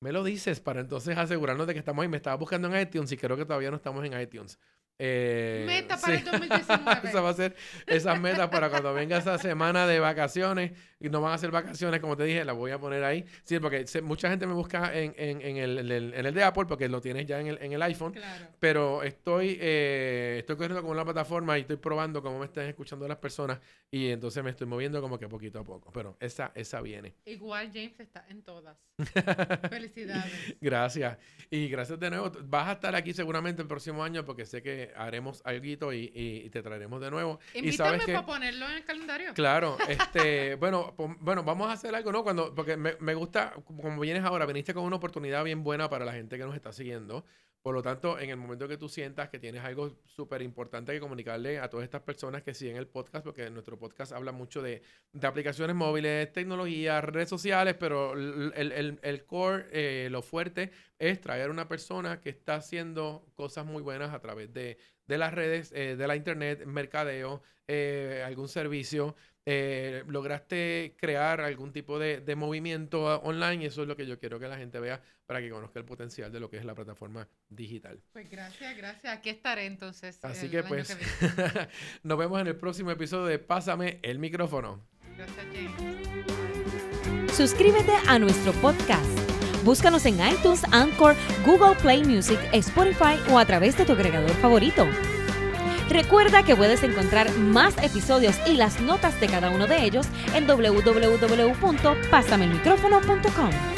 me lo dices para entonces asegurarnos de que estamos ahí. Me estaba buscando en iTunes y creo que todavía no estamos en iTunes. Eh, meta para el 2019. esa va a ser esas metas para cuando venga esa semana de vacaciones y no van a ser vacaciones, como te dije, las voy a poner ahí. Sí, porque mucha gente me busca en, en, en, el, en, el, de Apple porque lo tienes ya en el, en el iPhone. Pero estoy, eh, estoy corriendo con la plataforma y estoy probando cómo me están escuchando las personas y entonces me estoy moviendo como que poquito a poco. Pero esa, esa viene. Igual James está en todas. Felicidades. Gracias. Y gracias de nuevo. Vas a estar aquí seguramente el próximo año porque sé que haremos algo y, y, te traeremos de nuevo. Invítame y sabes que, para ponerlo en el calendario. Claro, este, bueno, bueno, vamos a hacer algo, ¿no? Cuando, porque me, me gusta, como vienes ahora, viniste con una oportunidad bien buena para la gente que nos está siguiendo. Por lo tanto, en el momento que tú sientas que tienes algo súper importante que comunicarle a todas estas personas que siguen el podcast, porque nuestro podcast habla mucho de, de aplicaciones móviles, tecnología, redes sociales, pero el, el, el core, eh, lo fuerte, es traer una persona que está haciendo cosas muy buenas a través de, de las redes, eh, de la internet, mercadeo, eh, algún servicio. Eh, lograste crear algún tipo de, de, movimiento online y eso es lo que yo quiero que la gente vea para que conozca el potencial de lo que es la plataforma digital. Pues gracias, gracias. Aquí estaré entonces. Así que pues nos vemos en el próximo episodio de Pásame el micrófono. Gracias, James. Suscríbete a nuestro podcast. Búscanos en iTunes, Anchor, Google Play Music, Spotify o a través de tu agregador favorito. Recuerda que puedes encontrar más episodios y las notas de cada uno de ellos en www.pasamelmicrofono.com.